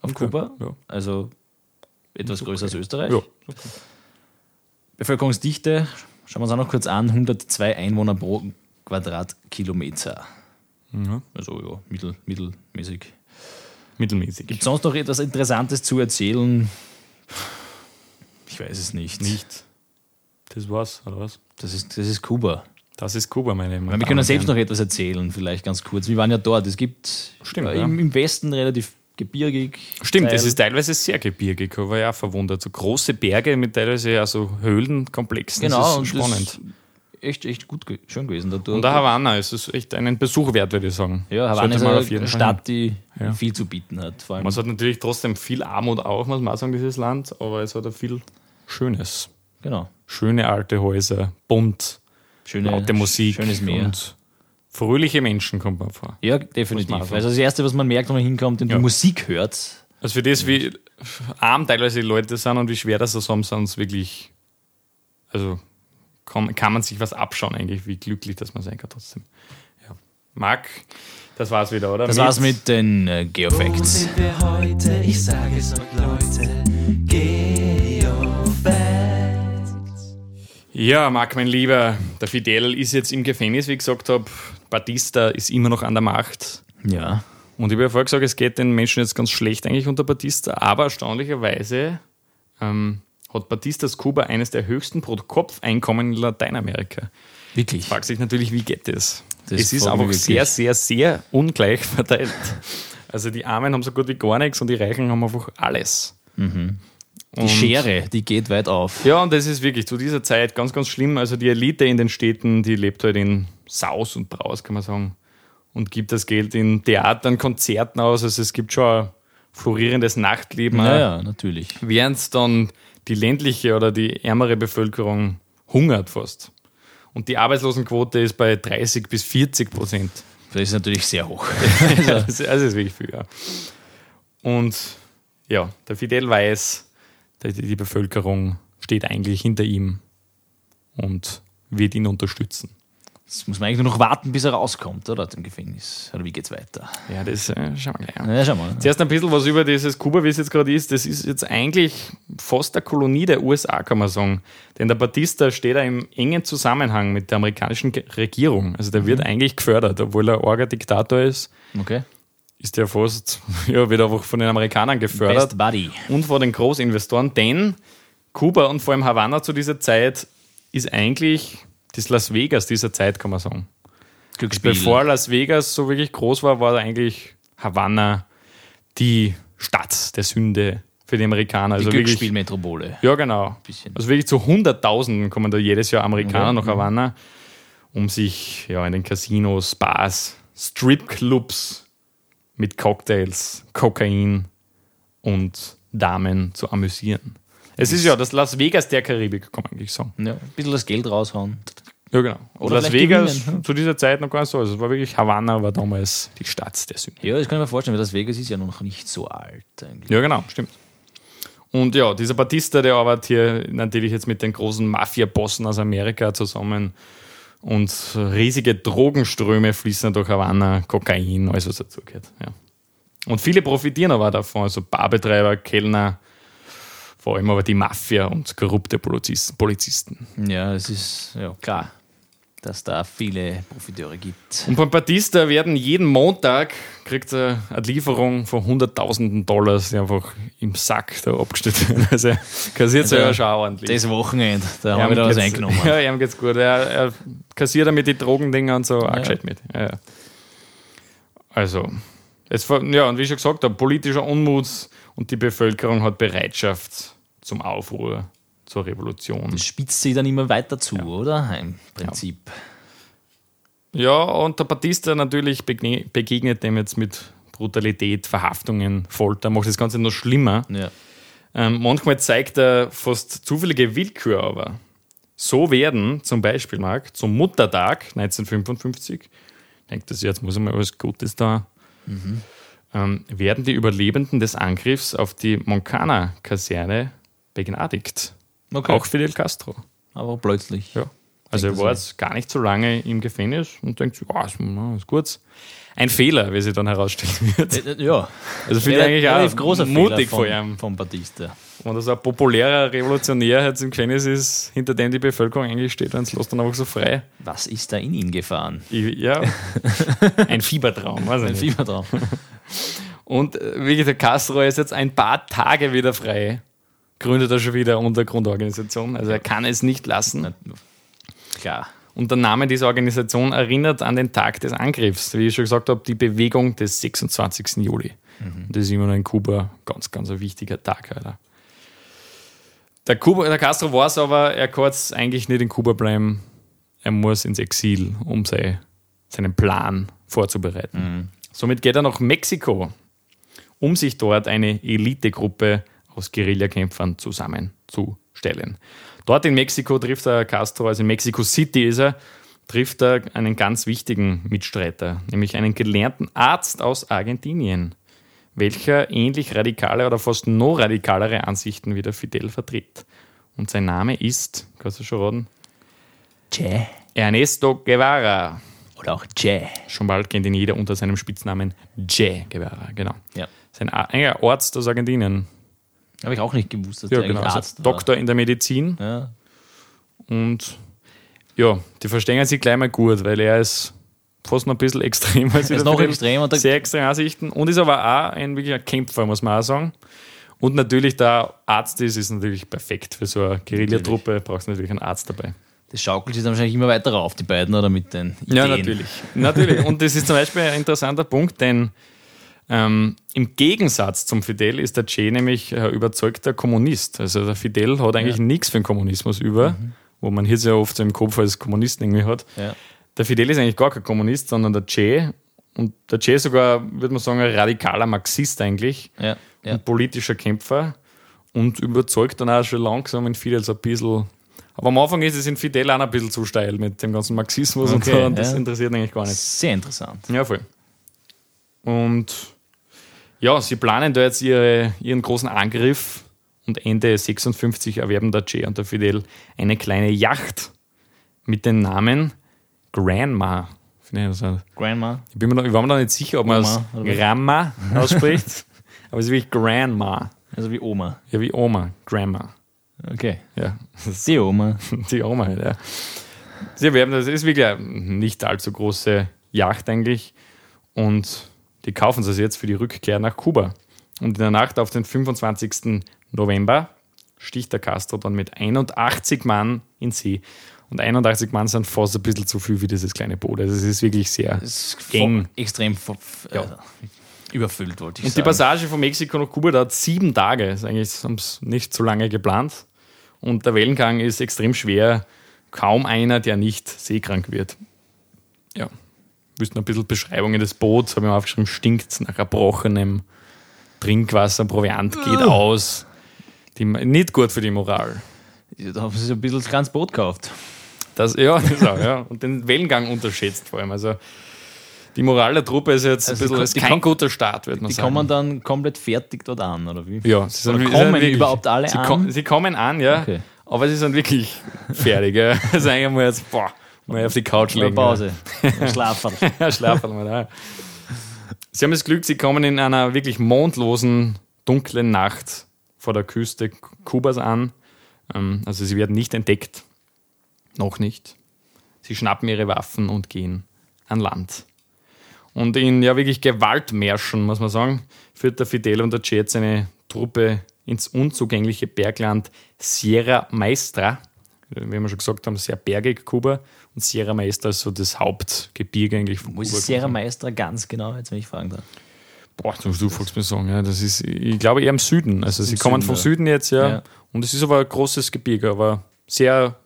auf Kuba, ja. also etwas größer als Österreich. Ja. Bevölkerungsdichte, schauen wir uns auch noch kurz an, 102 Einwohner pro Quadratkilometer. Ja. Also ja, mittel, mittelmäßig. Mittelmäßig. Gibt es sonst noch etwas Interessantes zu erzählen? Ich weiß es nicht. nicht. Das war's, oder was? Das ist, das ist Kuba. Das ist Kuba, meine Damen Wir können selbst noch etwas erzählen, vielleicht ganz kurz. Wir waren ja dort. Es gibt Stimmt, äh, ja. im, im Westen relativ gebirgig. Stimmt, Teil. es ist teilweise sehr gebirgig, war ja verwundert. So große Berge mit teilweise ja so Höhlenkomplexen. genau, das und ist spannend. Das echt, echt gut, schön gewesen. Da, Und der Havanna ist es echt einen Besuch wert, würde ich sagen. ja, Havanna ist eine auf jeden Fall Stadt, die Ja. viel zu bieten hat. Vor allem, Man hat natürlich trotzdem viel Armut auch, muss man auch sagen, dieses Land, aber es hat auch viel Schönes. genau. Schöne alte Häuser, bunt, Schöne, laute Musik Schönes Meer. und fröhliche Menschen kommt man vor. ja, definitiv. Also das Erste, was man merkt, wenn man hinkommt und Ja. die Musik hört, Also für das, wie arm teilweise die Leute sind und wie schwer das so haben, sind es wirklich, also kann, kann man sich was abschauen eigentlich, wie glücklich dass man sein kann trotzdem. Ja. Marc, das war's wieder, oder? das war's mit den äh, Wo Geofacts. sind wir heute? Ich sage es euch, Leute. Geofacts. Ja, Marc, mein Lieber, der Fidel ist jetzt im Gefängnis, wie ich gesagt habe. Batista ist immer noch an der Macht. Ja. Und ich habe ja vorher gesagt, es geht den Menschen jetzt ganz schlecht eigentlich unter Batista, aber erstaunlicherweise ähm, hat Batistas Kuba eines der höchsten Pro-Kopf-Einkommen in Lateinamerika. Wirklich. Fragt sich natürlich, wie geht das? Das es ist einfach sehr, sehr, sehr ungleich verteilt. Also die Armen haben so gut wie gar nichts und die Reichen haben einfach alles. Die Schere, die geht weit auf. Ja, und das ist wirklich zu dieser Zeit ganz, ganz schlimm. Also die Elite in den Städten, die lebt halt in Saus und Braus, kann man sagen. Und gibt das Geld in Theatern, Konzerten aus. Also es gibt schon ein florierendes Nachtleben. Ja, ja, natürlich. Während dann die ländliche oder die ärmere Bevölkerung hungert fast. Und die Arbeitslosenquote ist bei 30 bis 40 Prozent. Das ist natürlich sehr hoch. Ist, das ist wirklich viel, ja. Und ja, der Fidel weiß, die, die Bevölkerung steht eigentlich hinter ihm und wird ihn unterstützen. Jetzt muss man eigentlich nur noch warten, bis er rauskommt, oder? Aus dem Gefängnis. Oder wie geht's weiter? Ja, das äh, schauen wir gleich an. Ja, schau mal. Zuerst ein bisschen was über dieses Kuba, wie es jetzt gerade ist. Das ist jetzt eigentlich fast eine Kolonie der USA, kann man sagen. Denn der Batista steht da im engen Zusammenhang mit der amerikanischen Regierung. Also der wird eigentlich gefördert, obwohl er arger Diktator ist, Okay. Ist der fast, ja, wird einfach von den Amerikanern gefördert. Best Buddy. und vor den Großinvestoren, denn Kuba und vor allem Havanna zu dieser Zeit ist eigentlich das Las Vegas dieser Zeit, kann man sagen. Glücksspiel. Bevor Las Vegas so wirklich groß war, war eigentlich Havanna die Stadt der Sünde für die Amerikaner. die Also Glücksspielmetropole. ja, genau. Bisschen. Also wirklich zu Hunderttausenden kommen da jedes Jahr Amerikaner Okay. nach Havanna, um sich ja, in den Casinos, Bars, Stripclubs mit Cocktails, Kokain und Damen zu amüsieren. Es ist ja das Las Vegas der Karibik, kann man eigentlich sagen. Ja, ein bisschen das Geld raushauen. Ja, genau. Oder Las Vegas gewinnen, hm? zu dieser Zeit noch gar nicht so. Also es war wirklich, Havanna war damals die Stadt der Sünde. Ja, das kann ich mir vorstellen, weil das Vegas ist ja noch nicht so alt eigentlich. Ja, genau, stimmt. Und ja, dieser Batista, der arbeitet hier natürlich jetzt mit den großen Mafia-Bossen aus Amerika zusammen. Und riesige Drogenströme fließen durch Havanna, Kokain, alles was dazugehört. Ja. Und viele profitieren aber davon, also Barbetreiber, Kellner, vor allem aber die Mafia und korrupte Polizis- Polizisten. Ja, es ist ja klar, dass da viele Profiteure gibt. Und beim Batista werden jeden Montag kriegt er eine Lieferung von hunderttausenden Dollars, die einfach im Sack da abgestellt werden. Also er kassiert Also, ja schon ordentlich. Das Wochenende, da Ja, haben wir da was eingenommen. Ja, ihm geht's gut. Er, er kassiert damit die Drogendinger und so auch gescheit mit. Ja, ja. Also, es war, ja, und wie ich schon gesagt habe, politischer Unmut und die Bevölkerung hat Bereitschaft zum Aufruhr, zur Revolution. Das spitzt sich dann immer weiter zu, oder? Im Prinzip. Ja, und der Batista natürlich begegnet dem jetzt mit Brutalität, Verhaftungen, Folter, macht das Ganze noch schlimmer. Ja. Ähm, manchmal zeigt er fast zufällige Willkür aber. So werden zum Beispiel, Marc, zum Muttertag 1955, denkt das jetzt muss einmal was Gutes da, ähm, werden die Überlebenden des Angriffs auf die Moncana-Kaserne begnadigt. Okay. Auch Fidel Castro. Aber plötzlich. Ja. Also er war jetzt gar nicht so lange im Gefängnis und denkt sich, oh, ist, gut. Ein Fehler, wie sich dann herausstellen wird. Äh, Ja. Also finde ich eigentlich auch großer mutig Fehler von ihm. von, von Batista. Und dass ein populärer Revolutionär jetzt im Gefängnis ist, hinter dem die Bevölkerung eigentlich steht und es lässt dann einfach so frei. Was ist da in ihn gefahren? Ich, ja, ein Fiebertraum, weiß Ein nicht. Fieber drauf. Und äh, wie gesagt, Castro ist jetzt ein paar Tage wieder frei. Gründet er schon wieder eine Untergrundorganisation. Also er kann es nicht lassen. Klar. Und der Name dieser Organisation erinnert an den Tag des Angriffs, wie ich schon gesagt habe, die Bewegung des 26. Juli. Und das ist immer noch in Kuba ganz, ganz ein wichtiger Tag. Alter. Der, Kuba, der Castro weiß aber, er kann jetzt eigentlich nicht in Kuba bleiben. Er muss ins Exil, um sei, seinen Plan vorzubereiten. Somit geht er nach Mexiko, um sich dort eine Elitegruppe aus Guerillakämpfern zusammenzustellen. Dort in Mexiko trifft er Castro, also in Mexico City ist er, trifft er einen ganz wichtigen Mitstreiter, nämlich einen gelernten Arzt aus Argentinien, welcher ähnlich radikale oder fast noch radikalere Ansichten wie der Fidel vertritt. Und sein Name ist, kannst du schon raten? Jä. Ernesto Guevara. Oder auch Jä. Schon bald kennt ihn jeder unter seinem Spitznamen Che Guevara, genau. Ja. Sein A- ein Arzt aus Argentinien. Habe ich auch nicht gewusst, dass Ja, der genau. Also Arzt war. Doktor in der Medizin. Ja. Und ja, die verstehen sich gleich mal gut, weil er ist fast noch ein bisschen extrem. Als Er ist noch extrem und Sehr extreme Ansichten. Und ist aber auch ein wirklicher Kämpfer, muss man auch sagen. Und natürlich, da Arzt ist, ist natürlich perfekt für so eine Guerillatruppe. Brauchst du natürlich einen Arzt dabei. Das schaukelt sich dann wahrscheinlich immer weiter rauf, die beiden, oder mit den Ideen. Ja, natürlich. natürlich. Und das ist zum Beispiel ein interessanter Punkt, denn ähm, im Gegensatz zum Fidel ist der Che nämlich ein überzeugter Kommunist. Also der Fidel hat eigentlich nichts für den Kommunismus über, wo man hier sehr oft so im Kopf als Kommunisten irgendwie hat. Ja. Der Fidel ist eigentlich gar kein Kommunist, sondern der Che. Und der Che ist sogar, würde man sagen, ein radikaler Marxist eigentlich. Ja, ja. Ein politischer Kämpfer. Und überzeugt dann auch schon langsam in Fidel so ein bisschen. Aber am Anfang ist es in Fidel auch ein bisschen zu steil mit dem ganzen Marxismus und Okay, so. Und das ja. interessiert eigentlich gar nicht. Sehr interessant. Ja, voll. Und ja, sie planen da jetzt ihre, ihren großen Angriff und Ende 56 erwerben der Che und der Fidel eine kleine Yacht mit dem Namen Grandma. Also, Grandma. ich, bin mir noch, ich war mir noch nicht sicher, ob man es? Grandma ausspricht, aber es ist wirklich Grandma. Also wie Oma. Ja, wie Oma, Grandma. Okay. Ja, Die Oma. die Oma halt, ja. Sie erwerben das, ist wirklich eine nicht allzu große Yacht eigentlich. Und die kaufen sie jetzt für die Rückkehr nach Kuba. Und in der Nacht auf den 25. November sticht der Castro dann mit 81 Mann in See. Und 81 Mann sind fast ein bisschen zu viel für dieses kleine Boot. Also es ist wirklich sehr Das ist eng. extrem Ja. äh, überfüllt, wollte ich Und die sagen. Passage von Mexiko nach Kuba dauert sieben Tage. Das ist eigentlich haben sie nicht so lange geplant. Und der Wellengang ist extrem schwer. Kaum einer, der nicht seekrank wird. Ja. Wüssten ein bisschen Beschreibungen des Boots, habe ich mir aufgeschrieben, stinkt nach erbrochenem Trinkwasser, Proviant geht aus. Die, nicht gut für die Moral. Da haben sie ein bisschen das ganze Boot gekauft. Das, ja, das auch, ja. Und den Wellengang unterschätzt vor allem. Also die Moral der Truppe ist jetzt Also ein bisschen, die ist kein die guter Start, würde man Die sagen. kommen dann komplett fertig dort an, oder wie? Ja, sie sind, kommen wirklich- überhaupt alle sie an? ko- sie kommen an, ja. Okay. Aber sie sind wirklich fertig. Ja. Also eigentlich mal jetzt, boah, mal auf die Couch legen. Pause. Schlafen. Ja, schlafen mal da. Sie haben das Glück, sie kommen in einer wirklich mondlosen, dunklen Nacht vor der Küste Kubas an. Ähm, Also sie werden nicht entdeckt. Noch nicht. Sie schnappen ihre Waffen und gehen an Land. Und in ja wirklich Gewaltmärschen, muss man sagen, führt der Fidel und der Che jetzt seine Truppe ins unzugängliche Bergland Sierra Maestra. Wie wir schon gesagt haben, sehr bergig Kuba. Und Sierra Maestra ist so das Hauptgebirge eigentlich von Wo ist. Sierra Maestra ganz genau, jetzt wenn ich fragen darf? Boah, du, du folgst mir sagen, ja, das ist, ich glaube eher im Süden. Also sie im kommen Süden, vom ja. Süden jetzt, ja. Ja. Und es ist aber ein großes Gebirge, aber sehr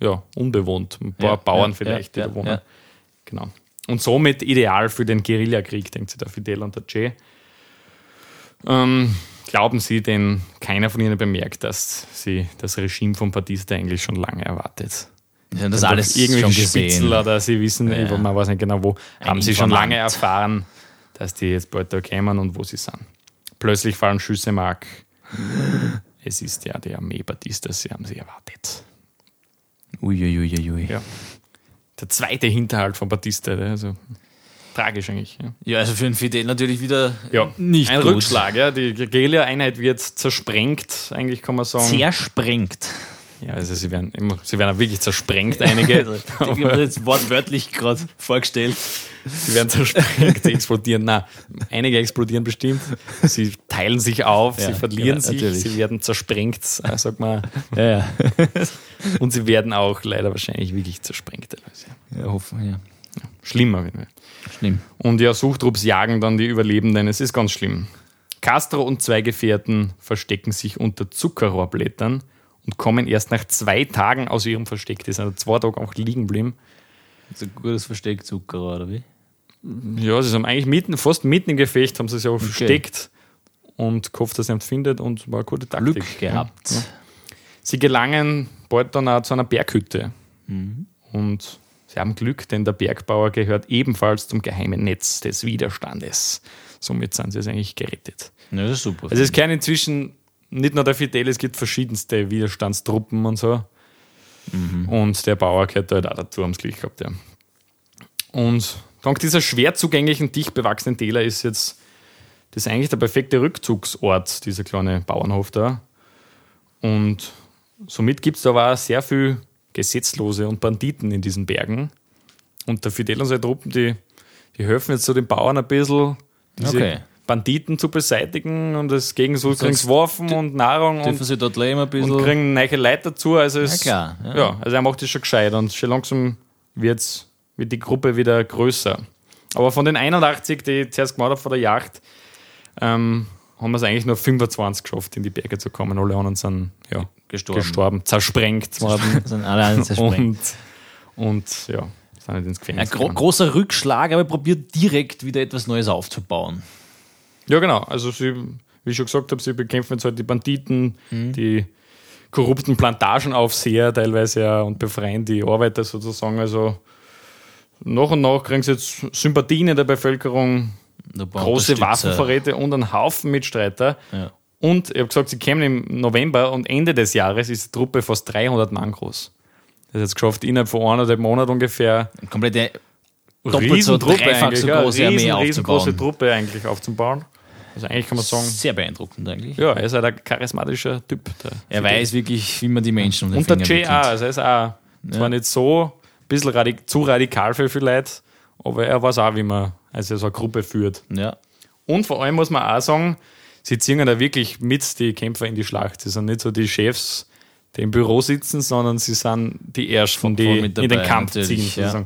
ja, unbewohnt. Ein paar Ja, Bauern vielleicht, die da wohnen. Genau. Und somit ideal für den Guerillakrieg, denkt sich der Fidel und der Che. Ähm, glauben Sie denn, keiner von Ihnen bemerkt, dass sie das Regime von Batista eigentlich schon lange erwartet? Sie haben das alles irgendwie schon Spitzel gesehen. oder sie wissen, Ja. man weiß nicht genau wo, Ein haben sie schon lange erfahren, dass die jetzt bald da kämen und wo sie sind. Plötzlich fallen Schüsse im Mark. Es ist ja die Armee Batistas, sie haben sie erwartet. Uiuiuiui. Ja. Der zweite Hinterhalt von Batista, der, also tragisch eigentlich. Ja, Ja, also für den Fidel natürlich wieder ja. nicht ein gut. Rückschlag, ja. Die Guerilla-Einheit wird zersprengt, eigentlich kann man sagen. Zersprengt. Ja, also sie werden, immer, sie werden auch wirklich zersprengt, einige. ich habe das jetzt wortwörtlich gerade vorgestellt. Sie werden zersprengt, sie explodieren. Na, einige explodieren bestimmt. Sie teilen sich auf, Ja, sie verlieren genau, sich, natürlich. sie werden zersprengt, äh, sag mal. Ja, ja. Und sie werden auch leider wahrscheinlich wirklich zersprengt. Ja, hoffen, ja. Schlimm auf jeden Fall. Schlimm. Und ja, Suchtrupps jagen dann die Überlebenden. Es ist ganz schlimm. Castro und zwei Gefährten verstecken sich unter Zuckerrohrblättern und kommen erst nach zwei Tagen aus ihrem Versteck. Die sind also zwei Tage auch liegen geblieben. Das ist ein gutes Versteck Zucker, oder wie? Ja, sie haben eigentlich mitten, fast mitten im Gefecht haben sie sich auch versteckt und gehofft, dass er ihn findet und war eine gute Taktik. Glück gehabt. Ja. Sie gelangen bald dann auch zu einer Berghütte. Mhm. Und sie haben Glück, denn der Bergbauer gehört ebenfalls zum geheimen Netz des Widerstandes. Somit sind sie jetzt eigentlich gerettet. Das ist super. Also es kennen inzwischen nicht nur der Fidel, es gibt verschiedenste Widerstandstruppen und so. Und der Bauer gehört da halt auch dazu, haben es gleich gehabt, ja. Und dank dieser schwer zugänglichen, dicht bewachsenen Täler ist jetzt das eigentlich der perfekte Rückzugsort, dieser kleine Bauernhof da. Und somit gibt es da aber auch sehr viel Gesetzlose und Banditen in diesen Bergen. Und der Fidel und seine Truppen, die, die helfen jetzt so den Bauern ein bisschen, diese Okay. Banditen zu beseitigen und es gegen so kriegen sie Waffen und Nahrung und sie dort leben ein bisschen? und kriegen neue Leute dazu. Also es, klar, ja. ja. also er macht das schon gescheit und schon langsam wird's, wird die Gruppe wieder größer. Aber von den 81, die ich zuerst gemacht habe vor der Jagd, ähm, haben wir es eigentlich nur 25 geschafft, in die Berge zu kommen. Alle anderen sind ja, Gestorben. gestorben, zersprengt worden. sind alle zersprengt. und, und ja, sind nicht ins Ein Gefängnis gro gegangen. großer Rückschlag, aber probiert direkt wieder etwas Neues aufzubauen. Ja, genau. Also sie, wie ich schon gesagt habe, sie bekämpfen jetzt halt die Banditen, die korrupten Plantagenaufseher teilweise ja und befreien die Arbeiter sozusagen. Also nach und nach kriegen sie jetzt Sympathien in der Bevölkerung, große. Waffenvorräte und einen Haufen Mitstreiter. Ja. Und ich habe gesagt, sie kämen im November und Ende des Jahres ist die Truppe fast 300 Mann groß. Das hat es geschafft, innerhalb von eineinhalb Monaten ungefähr Eine komplette Doppelt so, dreifach so ja, große Armee riesen, riesengroße aufzubauen. Truppe eigentlich aufzubauen. Also eigentlich kann man sagen, Sehr beeindruckend eigentlich. ja, er ist halt ein charismatischer Typ. Der Er weiß wirklich, wie man die Menschen um den Und der Finger Jay auch, also er ist auch zwar nicht so, ein bisschen radik zu radikal für viele Leute, aber er weiß auch, wie man also so eine Gruppe führt. Ja. Und vor allem muss man auch sagen, sie ziehen da wirklich mit die Kämpfer in die Schlacht. Sie sind nicht so die Chefs, die im Büro sitzen, sondern sie sind die Ersten, die in den Kampf ziehen. ja.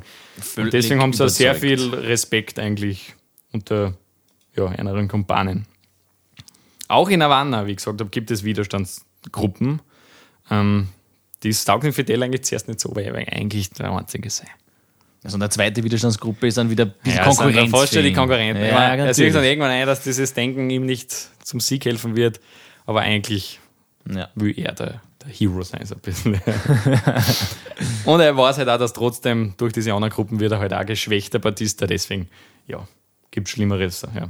deswegen haben sie auch sehr viel Respekt eigentlich unter ja, anderen Kumpanen. Auch in Havanna, wie gesagt habe, gibt es Widerstandsgruppen. Ähm, die den Fidel eigentlich zuerst nicht so, weil er eigentlich der Einzige sei. Also eine zweite Widerstandsgruppe ist dann wieder ein bisschen Ja, es Konkurrenz. fast schon die Konkurrenten. Ja, er sieht dann irgendwann ein, dass dieses Denken ihm nicht zum Sieg helfen wird, aber eigentlich Ja. will er der, der Hero sein, so ein bisschen. Und er weiß halt auch, dass trotzdem durch diese anderen Gruppen wird er halt auch geschwächter Batista, deswegen, ja, gibt Schlimmeres. Ja.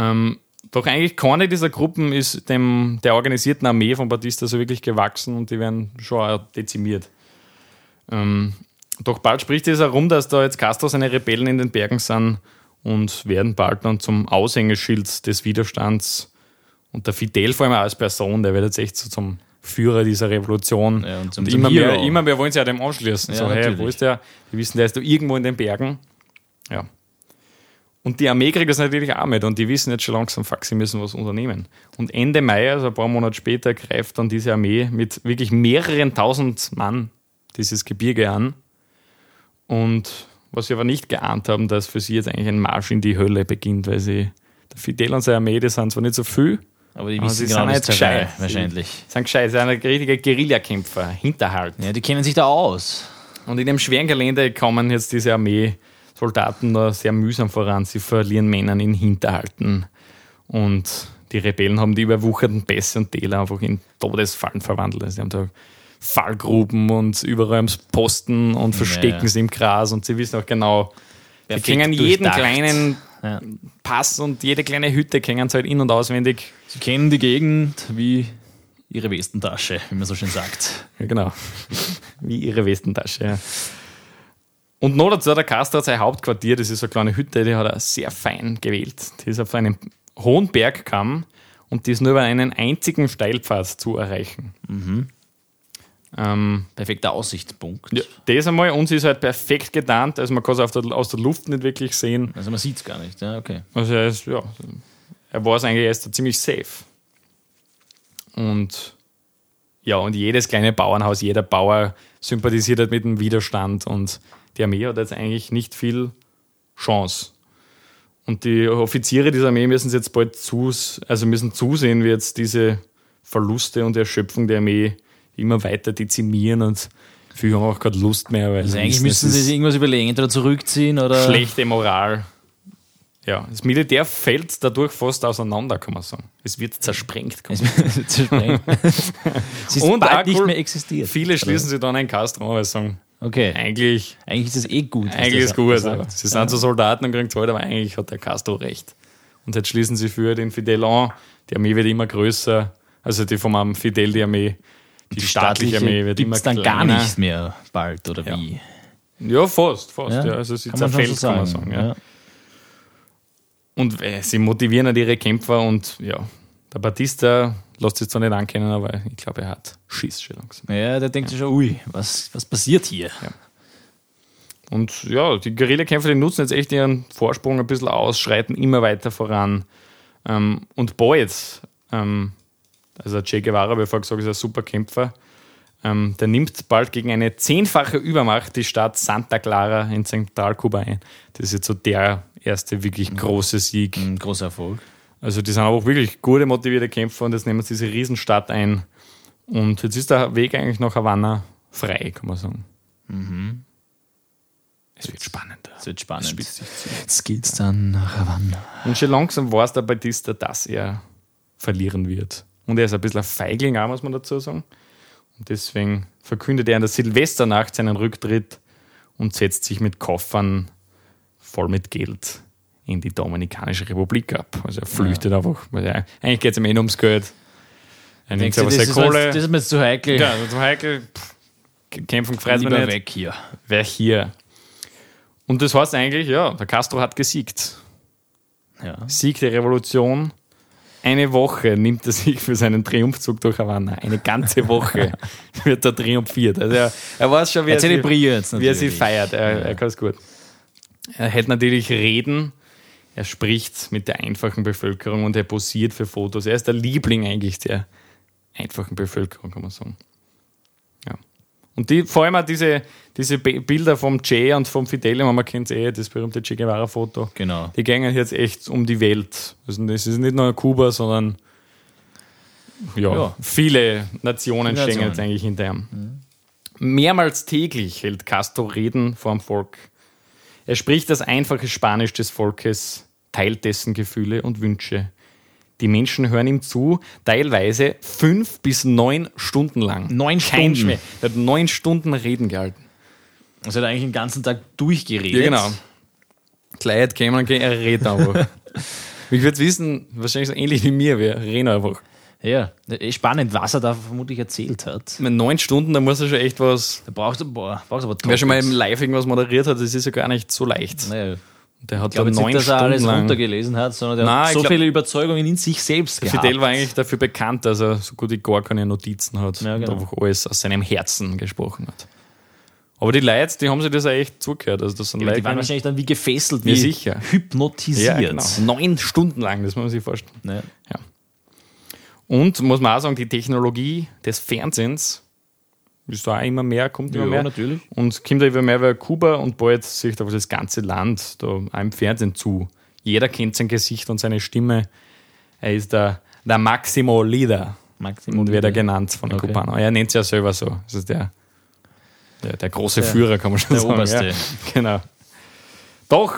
Ähm, doch eigentlich keine dieser Gruppen ist dem, der organisierten Armee von Batista so wirklich gewachsen und die werden schon dezimiert. Ähm, doch bald spricht es herum, dass da jetzt Castro seine Rebellen in den Bergen sind und werden bald dann zum Aushängeschild des Widerstands. Und der Fidel vor allem als Person, der wird jetzt echt so zum Führer dieser Revolution. Ja, und und immer, mehr, immer mehr wollen sie ja dem anschließen. Ja, so, hey, wo ist der? Die wissen, der ist da irgendwo in den Bergen. Ja. Und die Armee kriegt das natürlich auch mit und die wissen jetzt schon langsam, fuck, sie müssen was unternehmen. Und Ende Mai, also ein paar Monate später, greift dann diese Armee mit wirklich mehreren tausend Mann dieses Gebirge an. Und was sie aber nicht geahnt haben, dass für sie jetzt eigentlich ein Marsch in die Hölle beginnt, weil sie, der Fidel und seine Armee, die sind zwar nicht so viel, Aber die Aber wissen sie genau sind jetzt Terrain, gescheit. wahrscheinlich. sind gescheit, sie sind ein richtiger Guerillakämpfer, Hinterhalt. Ja, die kennen sich da aus. Und in dem schweren Gelände kommen jetzt diese Armee-Soldaten nur sehr mühsam voran. Sie verlieren Männern in Hinterhalten. Und die Rebellen haben die überwucherten Pässe und Täler einfach in Todesfallen verwandelt. Also sie haben da Fallgruben und überall Posten und verstecken ja. sie im Gras und sie wissen auch genau, sie Perfekt kennen jeden kleinen Ja. Pass und jede kleine Hütte kennen sie halt in- und auswendig. Sie kennen die Gegend wie ihre Westentasche, wie man so schön sagt. Ja, genau. Wie ihre Westentasche, ja. Und noch dazu, der Castro hat sein Hauptquartier, das ist so eine kleine Hütte, die hat er sehr fein gewählt. Die ist auf einem hohen Bergkamm und die ist nur über einen einzigen Steilpfad zu erreichen. Ähm, Perfekter Aussichtspunkt. ja, das einmal, und sie ist halt perfekt getarnt, also man kann es der, aus der Luft nicht wirklich sehen. Also man sieht es gar nicht. Ja, okay. Also er ist, ja, er war es eigentlich erst ziemlich safe. Und ja, und jedes kleine Bauernhaus, jeder Bauer sympathisiert halt mit dem Widerstand und die Armee hat jetzt eigentlich nicht viel Chance. Und die Offiziere dieser Armee müssen jetzt bald zus also müssen zusehen, wie jetzt diese Verluste und Erschöpfung der Armee immer weiter dezimieren und viele haben auch gerade Lust mehr, weil Also eigentlich müssen es sie sich irgendwas überlegen, entweder zurückziehen oder. schlechte Moral. Ja, das Militär fällt dadurch fast auseinander, kann man sagen. Es wird zersprengt. Kann man sagen. Zersprengt. Sie ist Und bald nicht mehr existiert. Viele schließen sich dann ein Castro an, weil sie sagen, Okay. eigentlich, Eigentlich ist es eh gut. eigentlich ist gut. Also, sie sind so Soldaten und kriegen Zeit, aber eigentlich hat der Castro recht. Und jetzt schließen sie für den Fidel an. Die Armee wird immer größer. Also die vom am Fidel, die Armee, die, staatliche Armee wird immer gibt's dann kleiner. gar nicht mehr bald, oder Ja. wie? Ja, fast, fast. Ja. Ja, Also sie Kann zerfällt, so kann man sagen. Und äh, sie motivieren halt ihre Kämpfer und ja, der Batista lässt sich zwar nicht ankennen, aber ich glaube, er hat Schiss schon langsam. Ja. ja, der denkt sich schon, ui, was, was passiert hier? Und ja, die Guerillakämpfer, die nutzen jetzt echt ihren Vorsprung ein bisschen aus, schreiten immer weiter voran. Ähm, und bald, ähm, also Che Guevara, wie ich vorher gesagt habe, ist ein super Kämpfer, ähm, der nimmt bald gegen eine zehnfache Übermacht die Stadt Santa Clara in Zentralkuba ein. Das ist jetzt so der erste wirklich große Sieg. Ein großer Erfolg. Also die sind auch wirklich gute, motivierte Kämpfer und jetzt nehmen sie diese Riesenstadt ein. Und jetzt ist der Weg eigentlich nach Havanna frei, kann man sagen. Es wird spannender. Das wird spannend. Jetzt geht's dann nach Havanna. Und schon langsam weiß der Batista, dass er verlieren wird. Und er ist ein bisschen ein Feigling, auch, muss man dazu sagen. Und deswegen verkündet er in der Silvesternacht seinen Rücktritt und setzt sich mit Koffern voll mit Geld in die Dominikanische Republik ab. Also er flüchtet einfach. Weil er, eigentlich geht es ihm eh ums Geld. Er nimmt aber das, seine mir Kohle. das ist mir jetzt zu heikel. ja, so heikel. Pff, kämpfen gefreut Lieber nicht. weg hier. Wer hier? Und das heißt eigentlich, ja, der Castro hat gesiegt. Ja. Sieg der Revolution. Eine Woche nimmt er sich für seinen Triumphzug durch Havanna. Eine ganze Woche wird er triumphiert. Also er, er weiß schon, wie Er er, sie, wie er sie feiert. Er, er kann es gut. Er hält natürlich Reden. Er spricht mit der einfachen Bevölkerung und er posiert für Fotos. Er ist der Liebling eigentlich der einfachen Bevölkerung, kann man sagen. Ja. Und die, vor allem auch diese, diese Bi- Bilder vom Che und vom Fidel, man kennt eh, das berühmte Che Guevara-Foto. Genau. Die gehen jetzt echt um die Welt. Also das ist nicht nur Kuba, sondern ja, Ja. viele Nationen Viele stehen Nationen. jetzt eigentlich hinter ihm. Mehrmals täglich hält Castro Reden vor dem Volk. Er spricht das einfache Spanisch des Volkes, teilt dessen Gefühle und Wünsche. Die Menschen hören ihm zu, teilweise fünf bis neun Stunden lang. Neun Kein Stunden. Schmäh. Er hat neun Stunden Reden gehalten. Also er hat eigentlich den ganzen Tag durchgeredet. Ja, genau. Kleid käme und er redet einfach. ich würde wissen, wahrscheinlich so ähnlich wie mir, wir reden einfach. Ja, eh spannend, was er da vermutlich erzählt hat. Mit neun Stunden, da muss er schon echt was. Da brauchst du, boah, brauchst aber Wer schon mal im. Live irgendwas moderiert hat, das ist ja gar nicht so leicht. Naja, Der hat ich glaube neun nicht, dass er alles lang. runtergelesen hat, sondern der Nein, hat so glaub- viele Überzeugungen in sich selbst gehabt. Fidel war eigentlich dafür bekannt, dass er so gut wie gar keine Notizen hat Ja, und genau. einfach alles aus seinem Herzen gesprochen hat. Aber die Leute, die haben sich das auch echt zugehört. Also das sind Ja, Leute, die waren wahrscheinlich dann wie gefesselt, Ja, wie sicher. hypnotisiert. ja, genau. neun Stunden lang, das muss man sich vorstellen. Ja. Und muss man auch sagen, die Technologie des Fernsehens ist da auch immer mehr, kommt immer Ja, mehr. natürlich. Und kommt da immer mehr, weil Kuba und bald sieht aber das ganze Land da im Fernsehen zu. Jeder kennt sein Gesicht und seine Stimme. Er ist der, der Maximo Leader. Maximum Und wird er genannt von den Okay. Kubanern. Er nennt es ja selber so. Das ist der, der, der große Führer, kann man schon der sagen. Oberste. Ja, genau. Doch,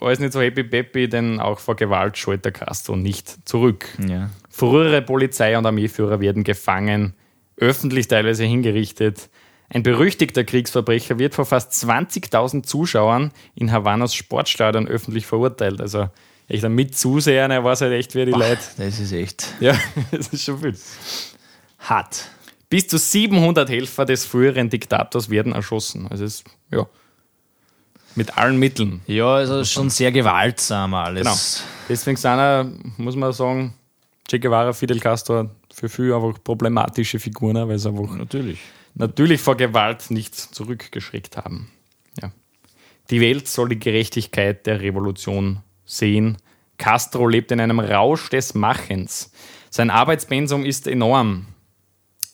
alles nicht so happy peppy, denn auch vor Gewalt scheut der Castro nicht zurück. Ja. Frühere Polizei- und Armeeführer werden gefangen, öffentlich teilweise hingerichtet. Ein berüchtigter Kriegsverbrecher wird vor fast 20.000 Zuschauern in Havanas Sportstadion öffentlich verurteilt. Also echt ein Mitzuseher, er weiß halt echt, wer die Leute. Das ist echt Ja, das ist schon viel. hart. Bis zu 700 Helfer des früheren Diktators werden erschossen. Also es, ja, mit allen Mitteln. Ja, also schon sehr gewaltsam alles. Genau. Deswegen sind er, muss man sagen, Che Guevara, Fidel Castro für viele einfach problematische Figuren, weil sie einfach Natürlich. natürlich vor Gewalt nicht zurückgeschreckt haben. Ja. Die Welt soll die Gerechtigkeit der Revolution sehen. Castro lebt in einem Rausch des Machens. Sein Arbeitspensum ist enorm.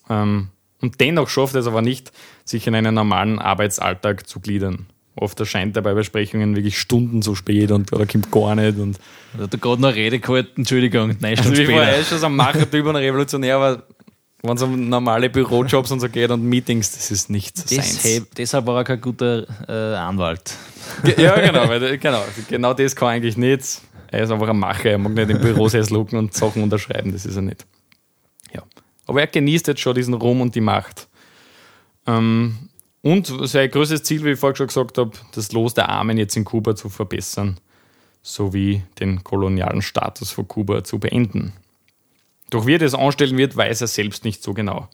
Ähm, und dennoch schafft es aber nicht, sich in einen normalen Arbeitsalltag zu gliedern. Oft erscheint er bei Besprechungen wirklich Stunden zu spät und oder kommt gar nicht. Und Da hat er gerade noch Rede gehalten, Entschuldigung, nein, also Stunden ich war eh schon so ein Machertyp und Revolutionär, aber wenn es um normale Bürojobs und so geht und Meetings, das ist nicht seins. Deshalb, deshalb war er kein guter äh, Anwalt. Ja, genau, weil, genau. Genau das kann eigentlich nicht. Er ist einfach ein Macher, er mag nicht im Bürosessel lucken und Sachen unterschreiben, das ist er nicht. Ja. Aber er genießt jetzt schon diesen Ruhm und die Macht. Ähm, und sein größtes Ziel, wie ich vorher schon gesagt habe, das Los der Armen jetzt in Kuba zu verbessern, sowie den kolonialen Status von Kuba zu beenden. Doch wie er das anstellen wird, weiß er selbst nicht so genau.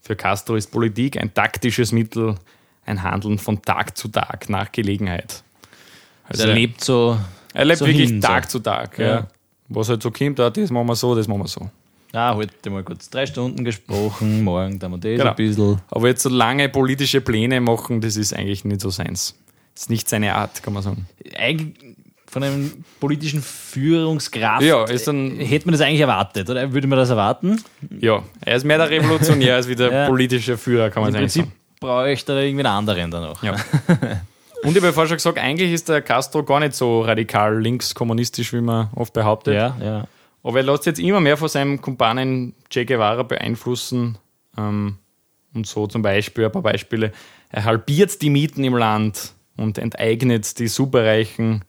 Für Castro ist Politik ein taktisches Mittel, ein Handeln von Tag zu Tag nach Gelegenheit. Also er lebt so. Er lebt so wirklich hin, Tag so. zu Tag. Ja. Ja. Was halt so kommt, ah, das machen wir so, das machen wir so. Ah, heute mal kurz drei Stunden gesprochen, morgen da wir das Genau. ein bisschen. Aber jetzt so lange politische Pläne machen, das ist eigentlich nicht so seins. Das ist nicht seine Art, kann man sagen. Eigentlich von einem politischen Führungskraft Ja, ist dann- hätte man das eigentlich erwartet, oder? Würde man das erwarten? Ja, er ist mehr der Revolutionär als wie der Ja. politische Führer, kann man Im eigentlich Prinzip bräuchte er irgendwie einen anderen dann noch. sagen. Ja. Und ich habe vorher schon gesagt, eigentlich ist der Castro gar nicht so radikal linkskommunistisch, wie man oft behauptet. ja. ja. Aber er lässt jetzt immer mehr von seinem Kumpanen Che Guevara beeinflussen. Ähm, und so zum Beispiel, ein paar Beispiele. Er halbiert die Mieten im Land und enteignet die Superreichen.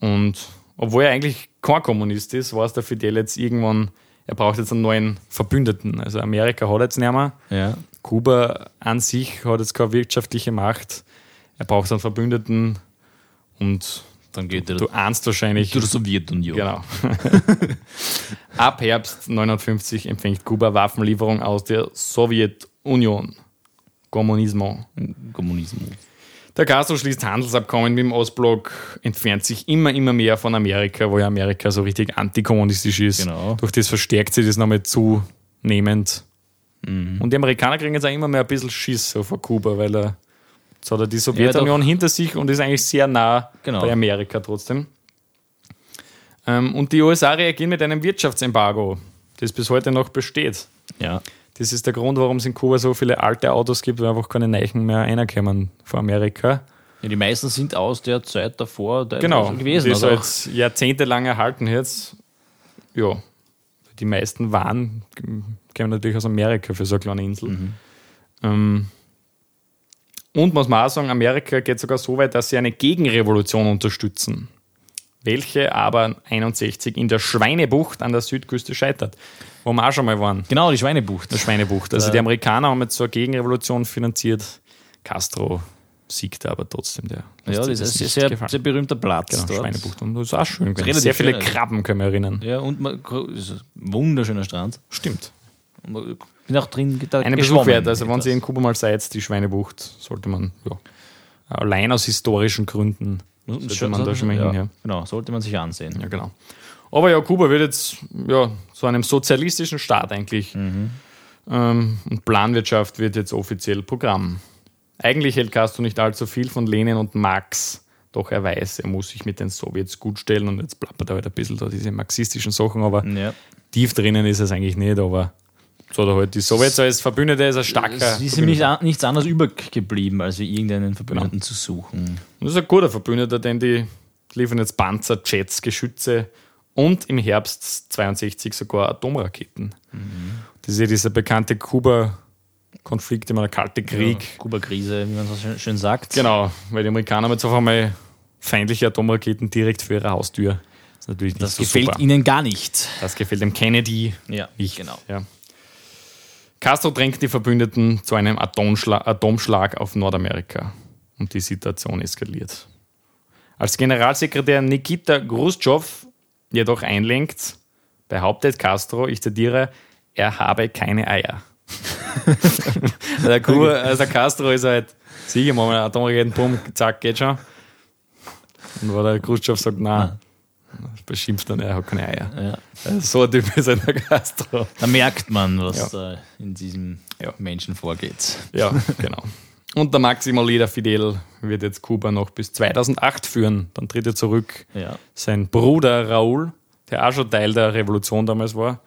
Und obwohl er eigentlich kein Kommunist ist, weiß der Fidel jetzt irgendwann, er braucht jetzt einen neuen Verbündeten. Also Amerika hat jetzt nicht mehr. ja. Kuba an sich hat jetzt keine wirtschaftliche Macht. Er braucht einen Verbündeten und Dann geht er du ahnst wahrscheinlich. zur Sowjetunion. Genau. Ab Herbst 59 empfängt Kuba Waffenlieferung aus der Sowjetunion. Kommunismus. Kommunismus. Der Castro schließt Handelsabkommen mit dem Ostblock, entfernt sich immer, immer mehr von Amerika, wo ja Amerika so richtig antikommunistisch ist. Genau. Durch das verstärkt sich das nochmal zunehmend. Mhm. Und die Amerikaner kriegen jetzt auch immer mehr ein bisschen Schiss so vor Kuba, weil er, jetzt hat er die Sowjetunion hinter sich und ist eigentlich sehr nah Genau. bei Amerika trotzdem. Ähm, und die USA reagieren mit einem Wirtschaftsembargo, das bis heute noch besteht. Ja. Das ist der Grund, warum es in Kuba so viele alte Autos gibt, weil einfach keine Neichen mehr reinkommen von Amerika. ja. Die meisten sind aus der Zeit davor teilweise Genau, gewesen. das Also auch, ist jetzt jahrzehntelang erhalten jetzt. Ja, die meisten Waren kommen natürlich aus Amerika für so eine kleine Insel. Mhm. Ähm, und muss man auch sagen, Amerika geht sogar so weit, dass sie eine Gegenrevolution unterstützen, welche aber 61 in der Schweinebucht an der Südküste scheitert, wo wir auch schon mal waren. genau, die Schweinebucht. Der Schweinebucht. Also die Amerikaner haben jetzt so eine Gegenrevolution finanziert. Castro siegte aber trotzdem. Der Ja, das ist ein sehr, sehr berühmter Platz Genau, dort. Schweinebucht. Und das ist auch schön. Sehr viele. Krabben können wir erinnern. Ja, und man, ist ein wunderschöner Strand. Stimmt. Bin auch drin da Eine Besuch wert. Also wenn. Sie in Kuba mal seid, die Schweinebucht, sollte man ja, allein aus historischen Gründen sollte man da schon mal ja, hin. Ja. Genau, sollte man sich ansehen. ja, genau. Aber ja, Kuba wird jetzt ja, zu einem sozialistischen Staat eigentlich. Mhm. Ähm, und Planwirtschaft wird jetzt offiziell Programm. Eigentlich hält Castro nicht allzu viel von Lenin und Marx, doch er weiß, er muss sich mit den Sowjets gut stellen und jetzt plappert er halt ein bisschen da diese marxistischen Sachen, aber Ja. tief drinnen ist es eigentlich nicht, aber so er halt die Sowjets als Verbündete, ist ein starker. Es ist ihm nicht, an- nichts anderes übergeblieben, als wie irgendeinen Verbündeten zu suchen. Das ist ein guter Verbündeter, denn die liefern jetzt Panzer, Jets, Geschütze und im Herbst 62 sogar Atomraketen. Das ist ja dieser bekannte Kuba-Konflikt, immer der Kalte Krieg. Ja, Kuba-Krise, wie man so schön, schön sagt. Genau, weil die Amerikaner haben jetzt auf einmal feindliche Atomraketen direkt für ihre Haustür. Das ist natürlich nicht Das so gefällt super. ihnen gar nicht. Das gefällt dem Kennedy Ja, nicht. genau. Ja. Castro drängt die Verbündeten zu einem Atomschlag, Atomschlag auf Nordamerika und die Situation eskaliert. Als Generalsekretär Nikita Khrushchev jedoch einlenkt, behauptet Castro, ich zitiere, er habe keine Eier. der, Kuba, also der Castro ist halt, sicher mal Atomraketen, bumm, zack, geht schon. Und wo der Khrushchev sagt, nein, beschimpft dann, er hat keine Eier. Ja. Also so ein Typ ist halt der Castro. Da merkt man, was Ja. da in diesem Ja. Menschen vorgeht. Ja, genau. Und der Maximo Leder Fidel wird jetzt Kuba noch bis 2008 führen. Dann tritt er zurück. Sein Bruder Raúl, der auch schon Teil der Revolution damals war,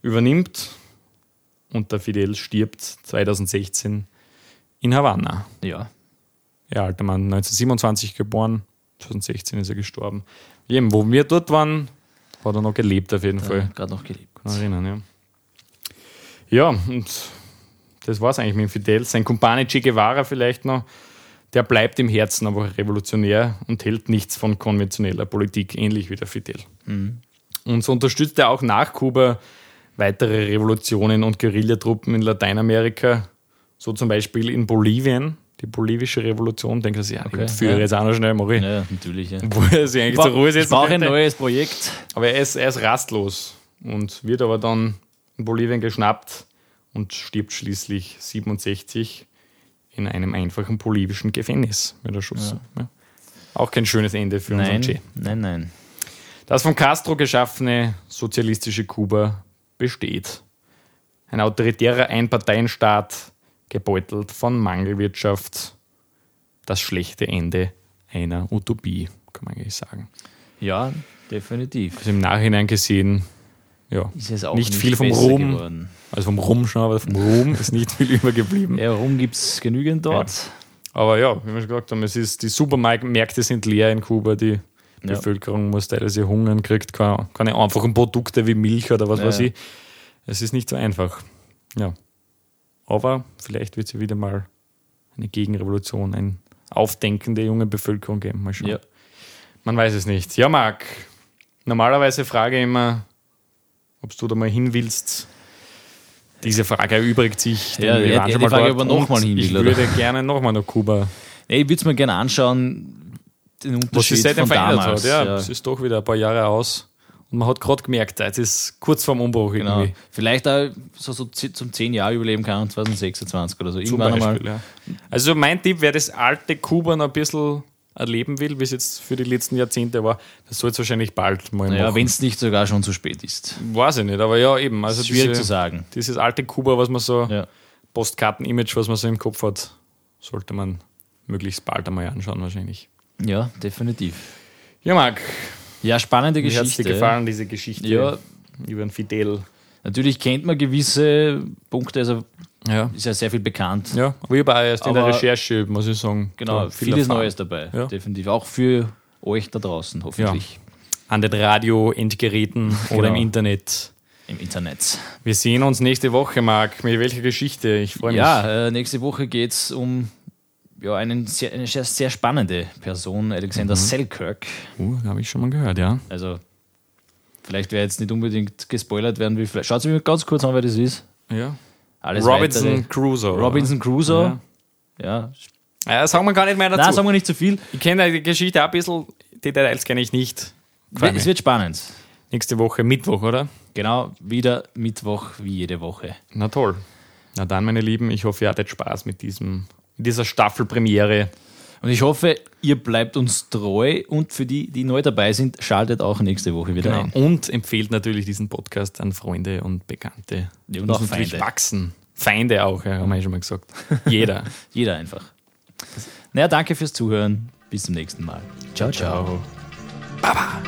übernimmt. und der Fidel stirbt 2016 in Havanna. Ja. Ja, alter Mann, 1927 geboren, 2016 ist er gestorben. Eben, wo wir dort waren, hat er noch gelebt auf jeden Fall. Gerade noch geliebt. Kann erinnern, ja. Ja, und das war es eigentlich mit Fidel. Sein Kumpane Che Guevara vielleicht noch, der bleibt im Herzen aber revolutionär und hält nichts von konventioneller Politik, ähnlich wie der Fidel. Und so unterstützt er auch nach Kuba weitere Revolutionen und Guerillatruppen in Lateinamerika, so zum Beispiel in Bolivien, die bolivische Revolution. Denken Sie, ja, Okay, ich führe ja. jetzt auch noch schnell, mache ich. Ja, natürlich. Ja. Wo er sich eigentlich zur Ruhe ich setzen brauche ein neues Projekt. Aber er ist, er ist rastlos und wird aber dann in Bolivien geschnappt und stirbt schließlich 67 in einem einfachen bolivischen Gefängnis mit Erschossen. Ja. Auch kein schönes Ende für unseren Che. Nein, nein, nein. Das von Castro geschaffene sozialistische Kuba besteht. Ein autoritärer Einparteienstaat, gebeutelt von Mangelwirtschaft. Das schlechte Ende einer Utopie, kann man eigentlich sagen. Ja, definitiv. Also im Nachhinein gesehen, ja, Ist es auch nicht, viel vom Ruhm, geworden. also vom Ruhm schon, aber vom Ruhm ist nicht viel übergeblieben. Ja, Rum gibt es genügend dort. Aber ja, wie wir schon gesagt haben, es ist, die Supermärkte sind leer in Kuba, die Ja. Bevölkerung muss teilweise hungern, kriegt keine, keine einfachen Produkte wie Milch oder was Ja, weiß ja. ich. Es ist nicht so einfach. Ja. Aber vielleicht wird es ja wieder mal eine Gegenrevolution, ein Aufdenken der jungen Bevölkerung geben. Mal schauen. Ja. Man weiß es nicht. Ja, Marc, normalerweise frage ich immer, ob du da mal hin willst. Diese Frage erübrigt sich. Ja, wir ja, waren die- schon mal Frage, dort noch mal hin Ich will, oder? würde gerne nochmal nach Kuba. Ja, ich würde es mir gerne anschauen, den Was sich Unterschied seitdem von damals. hat. Ja, ja. es ist doch wieder ein paar Jahre aus. Und man hat gerade gemerkt, es ist kurz vorm Umbruch Genau. irgendwie. Vielleicht auch so, so zum 10 Jahre überleben kann, 2026 oder so. Irgendwann. Beispiel, ja. Also mein Tipp, wer das alte Kuba noch ein bisschen erleben will, wie es jetzt für die letzten Jahrzehnte war, das soll es wahrscheinlich bald mal Naja, machen. wenn es nicht sogar schon zu spät ist. Weiß ich nicht, aber ja, eben. Also Schwierig diese, zu sagen. dieses alte Kuba, was man so, Ja. Postkarten-Image, was man so im Kopf hat, sollte man möglichst bald einmal anschauen, wahrscheinlich. ja, definitiv. Ja, Marc, Ja, spannende wie hat es Geschichte. dir gefallen, diese Geschichte Ja. über den Fidel? Natürlich kennt man gewisse Punkte, also Ja. ist ja sehr viel bekannt. Ja, habe auch erst in der Recherche, muss ich sagen, Genau, viel vieles erfahren. Neues dabei. Ja. Definitiv. Auch für euch da draußen, hoffentlich. An den Radio-Endgeräten oder im Genau. Internet. Im Internet. Wir sehen uns nächste Woche, Marc. Mit welcher Geschichte? Ich freue mich. Ja, äh, nächste Woche geht es um ja, einen sehr, eine sehr, sehr spannende Person, Mhm. Alexander Selkirk. Uh, habe ich schon mal gehört, ja. Also, vielleicht wäre jetzt nicht unbedingt gespoilert werden, wie vielleicht. Schaut mir ganz kurz an, wer das ist. ja. Alles Robinson weitere- Crusoe. Robinson Crusoe. Ja. Ja. Ja, sagen wir gar nicht mehr dazu. Nein, sagen wir nicht zu viel. ich kenne die Geschichte auch ein bisschen, die Details kenne ich nicht. Freu Es wird spannend. Nächste Woche Mittwoch, oder? Genau, wieder Mittwoch wie jede Woche. Na toll. Na dann, meine Lieben, ich hoffe, ihr hattet Spaß mit, diesem, dieser Staffelpremiere. Und ich hoffe, ihr bleibt uns treu und für die, die neu dabei sind, schaltet auch nächste Woche wieder Genau. ein. Und empfehlt natürlich diesen Podcast an Freunde und Bekannte. Und Muss auch natürlich Feinde. wachsen. Feinde auch, ja, haben wir ja schon mal gesagt. Jeder. Jeder einfach. Naja, danke fürs Zuhören. Bis zum nächsten Mal. Ciao, ciao. Ciao. Baba.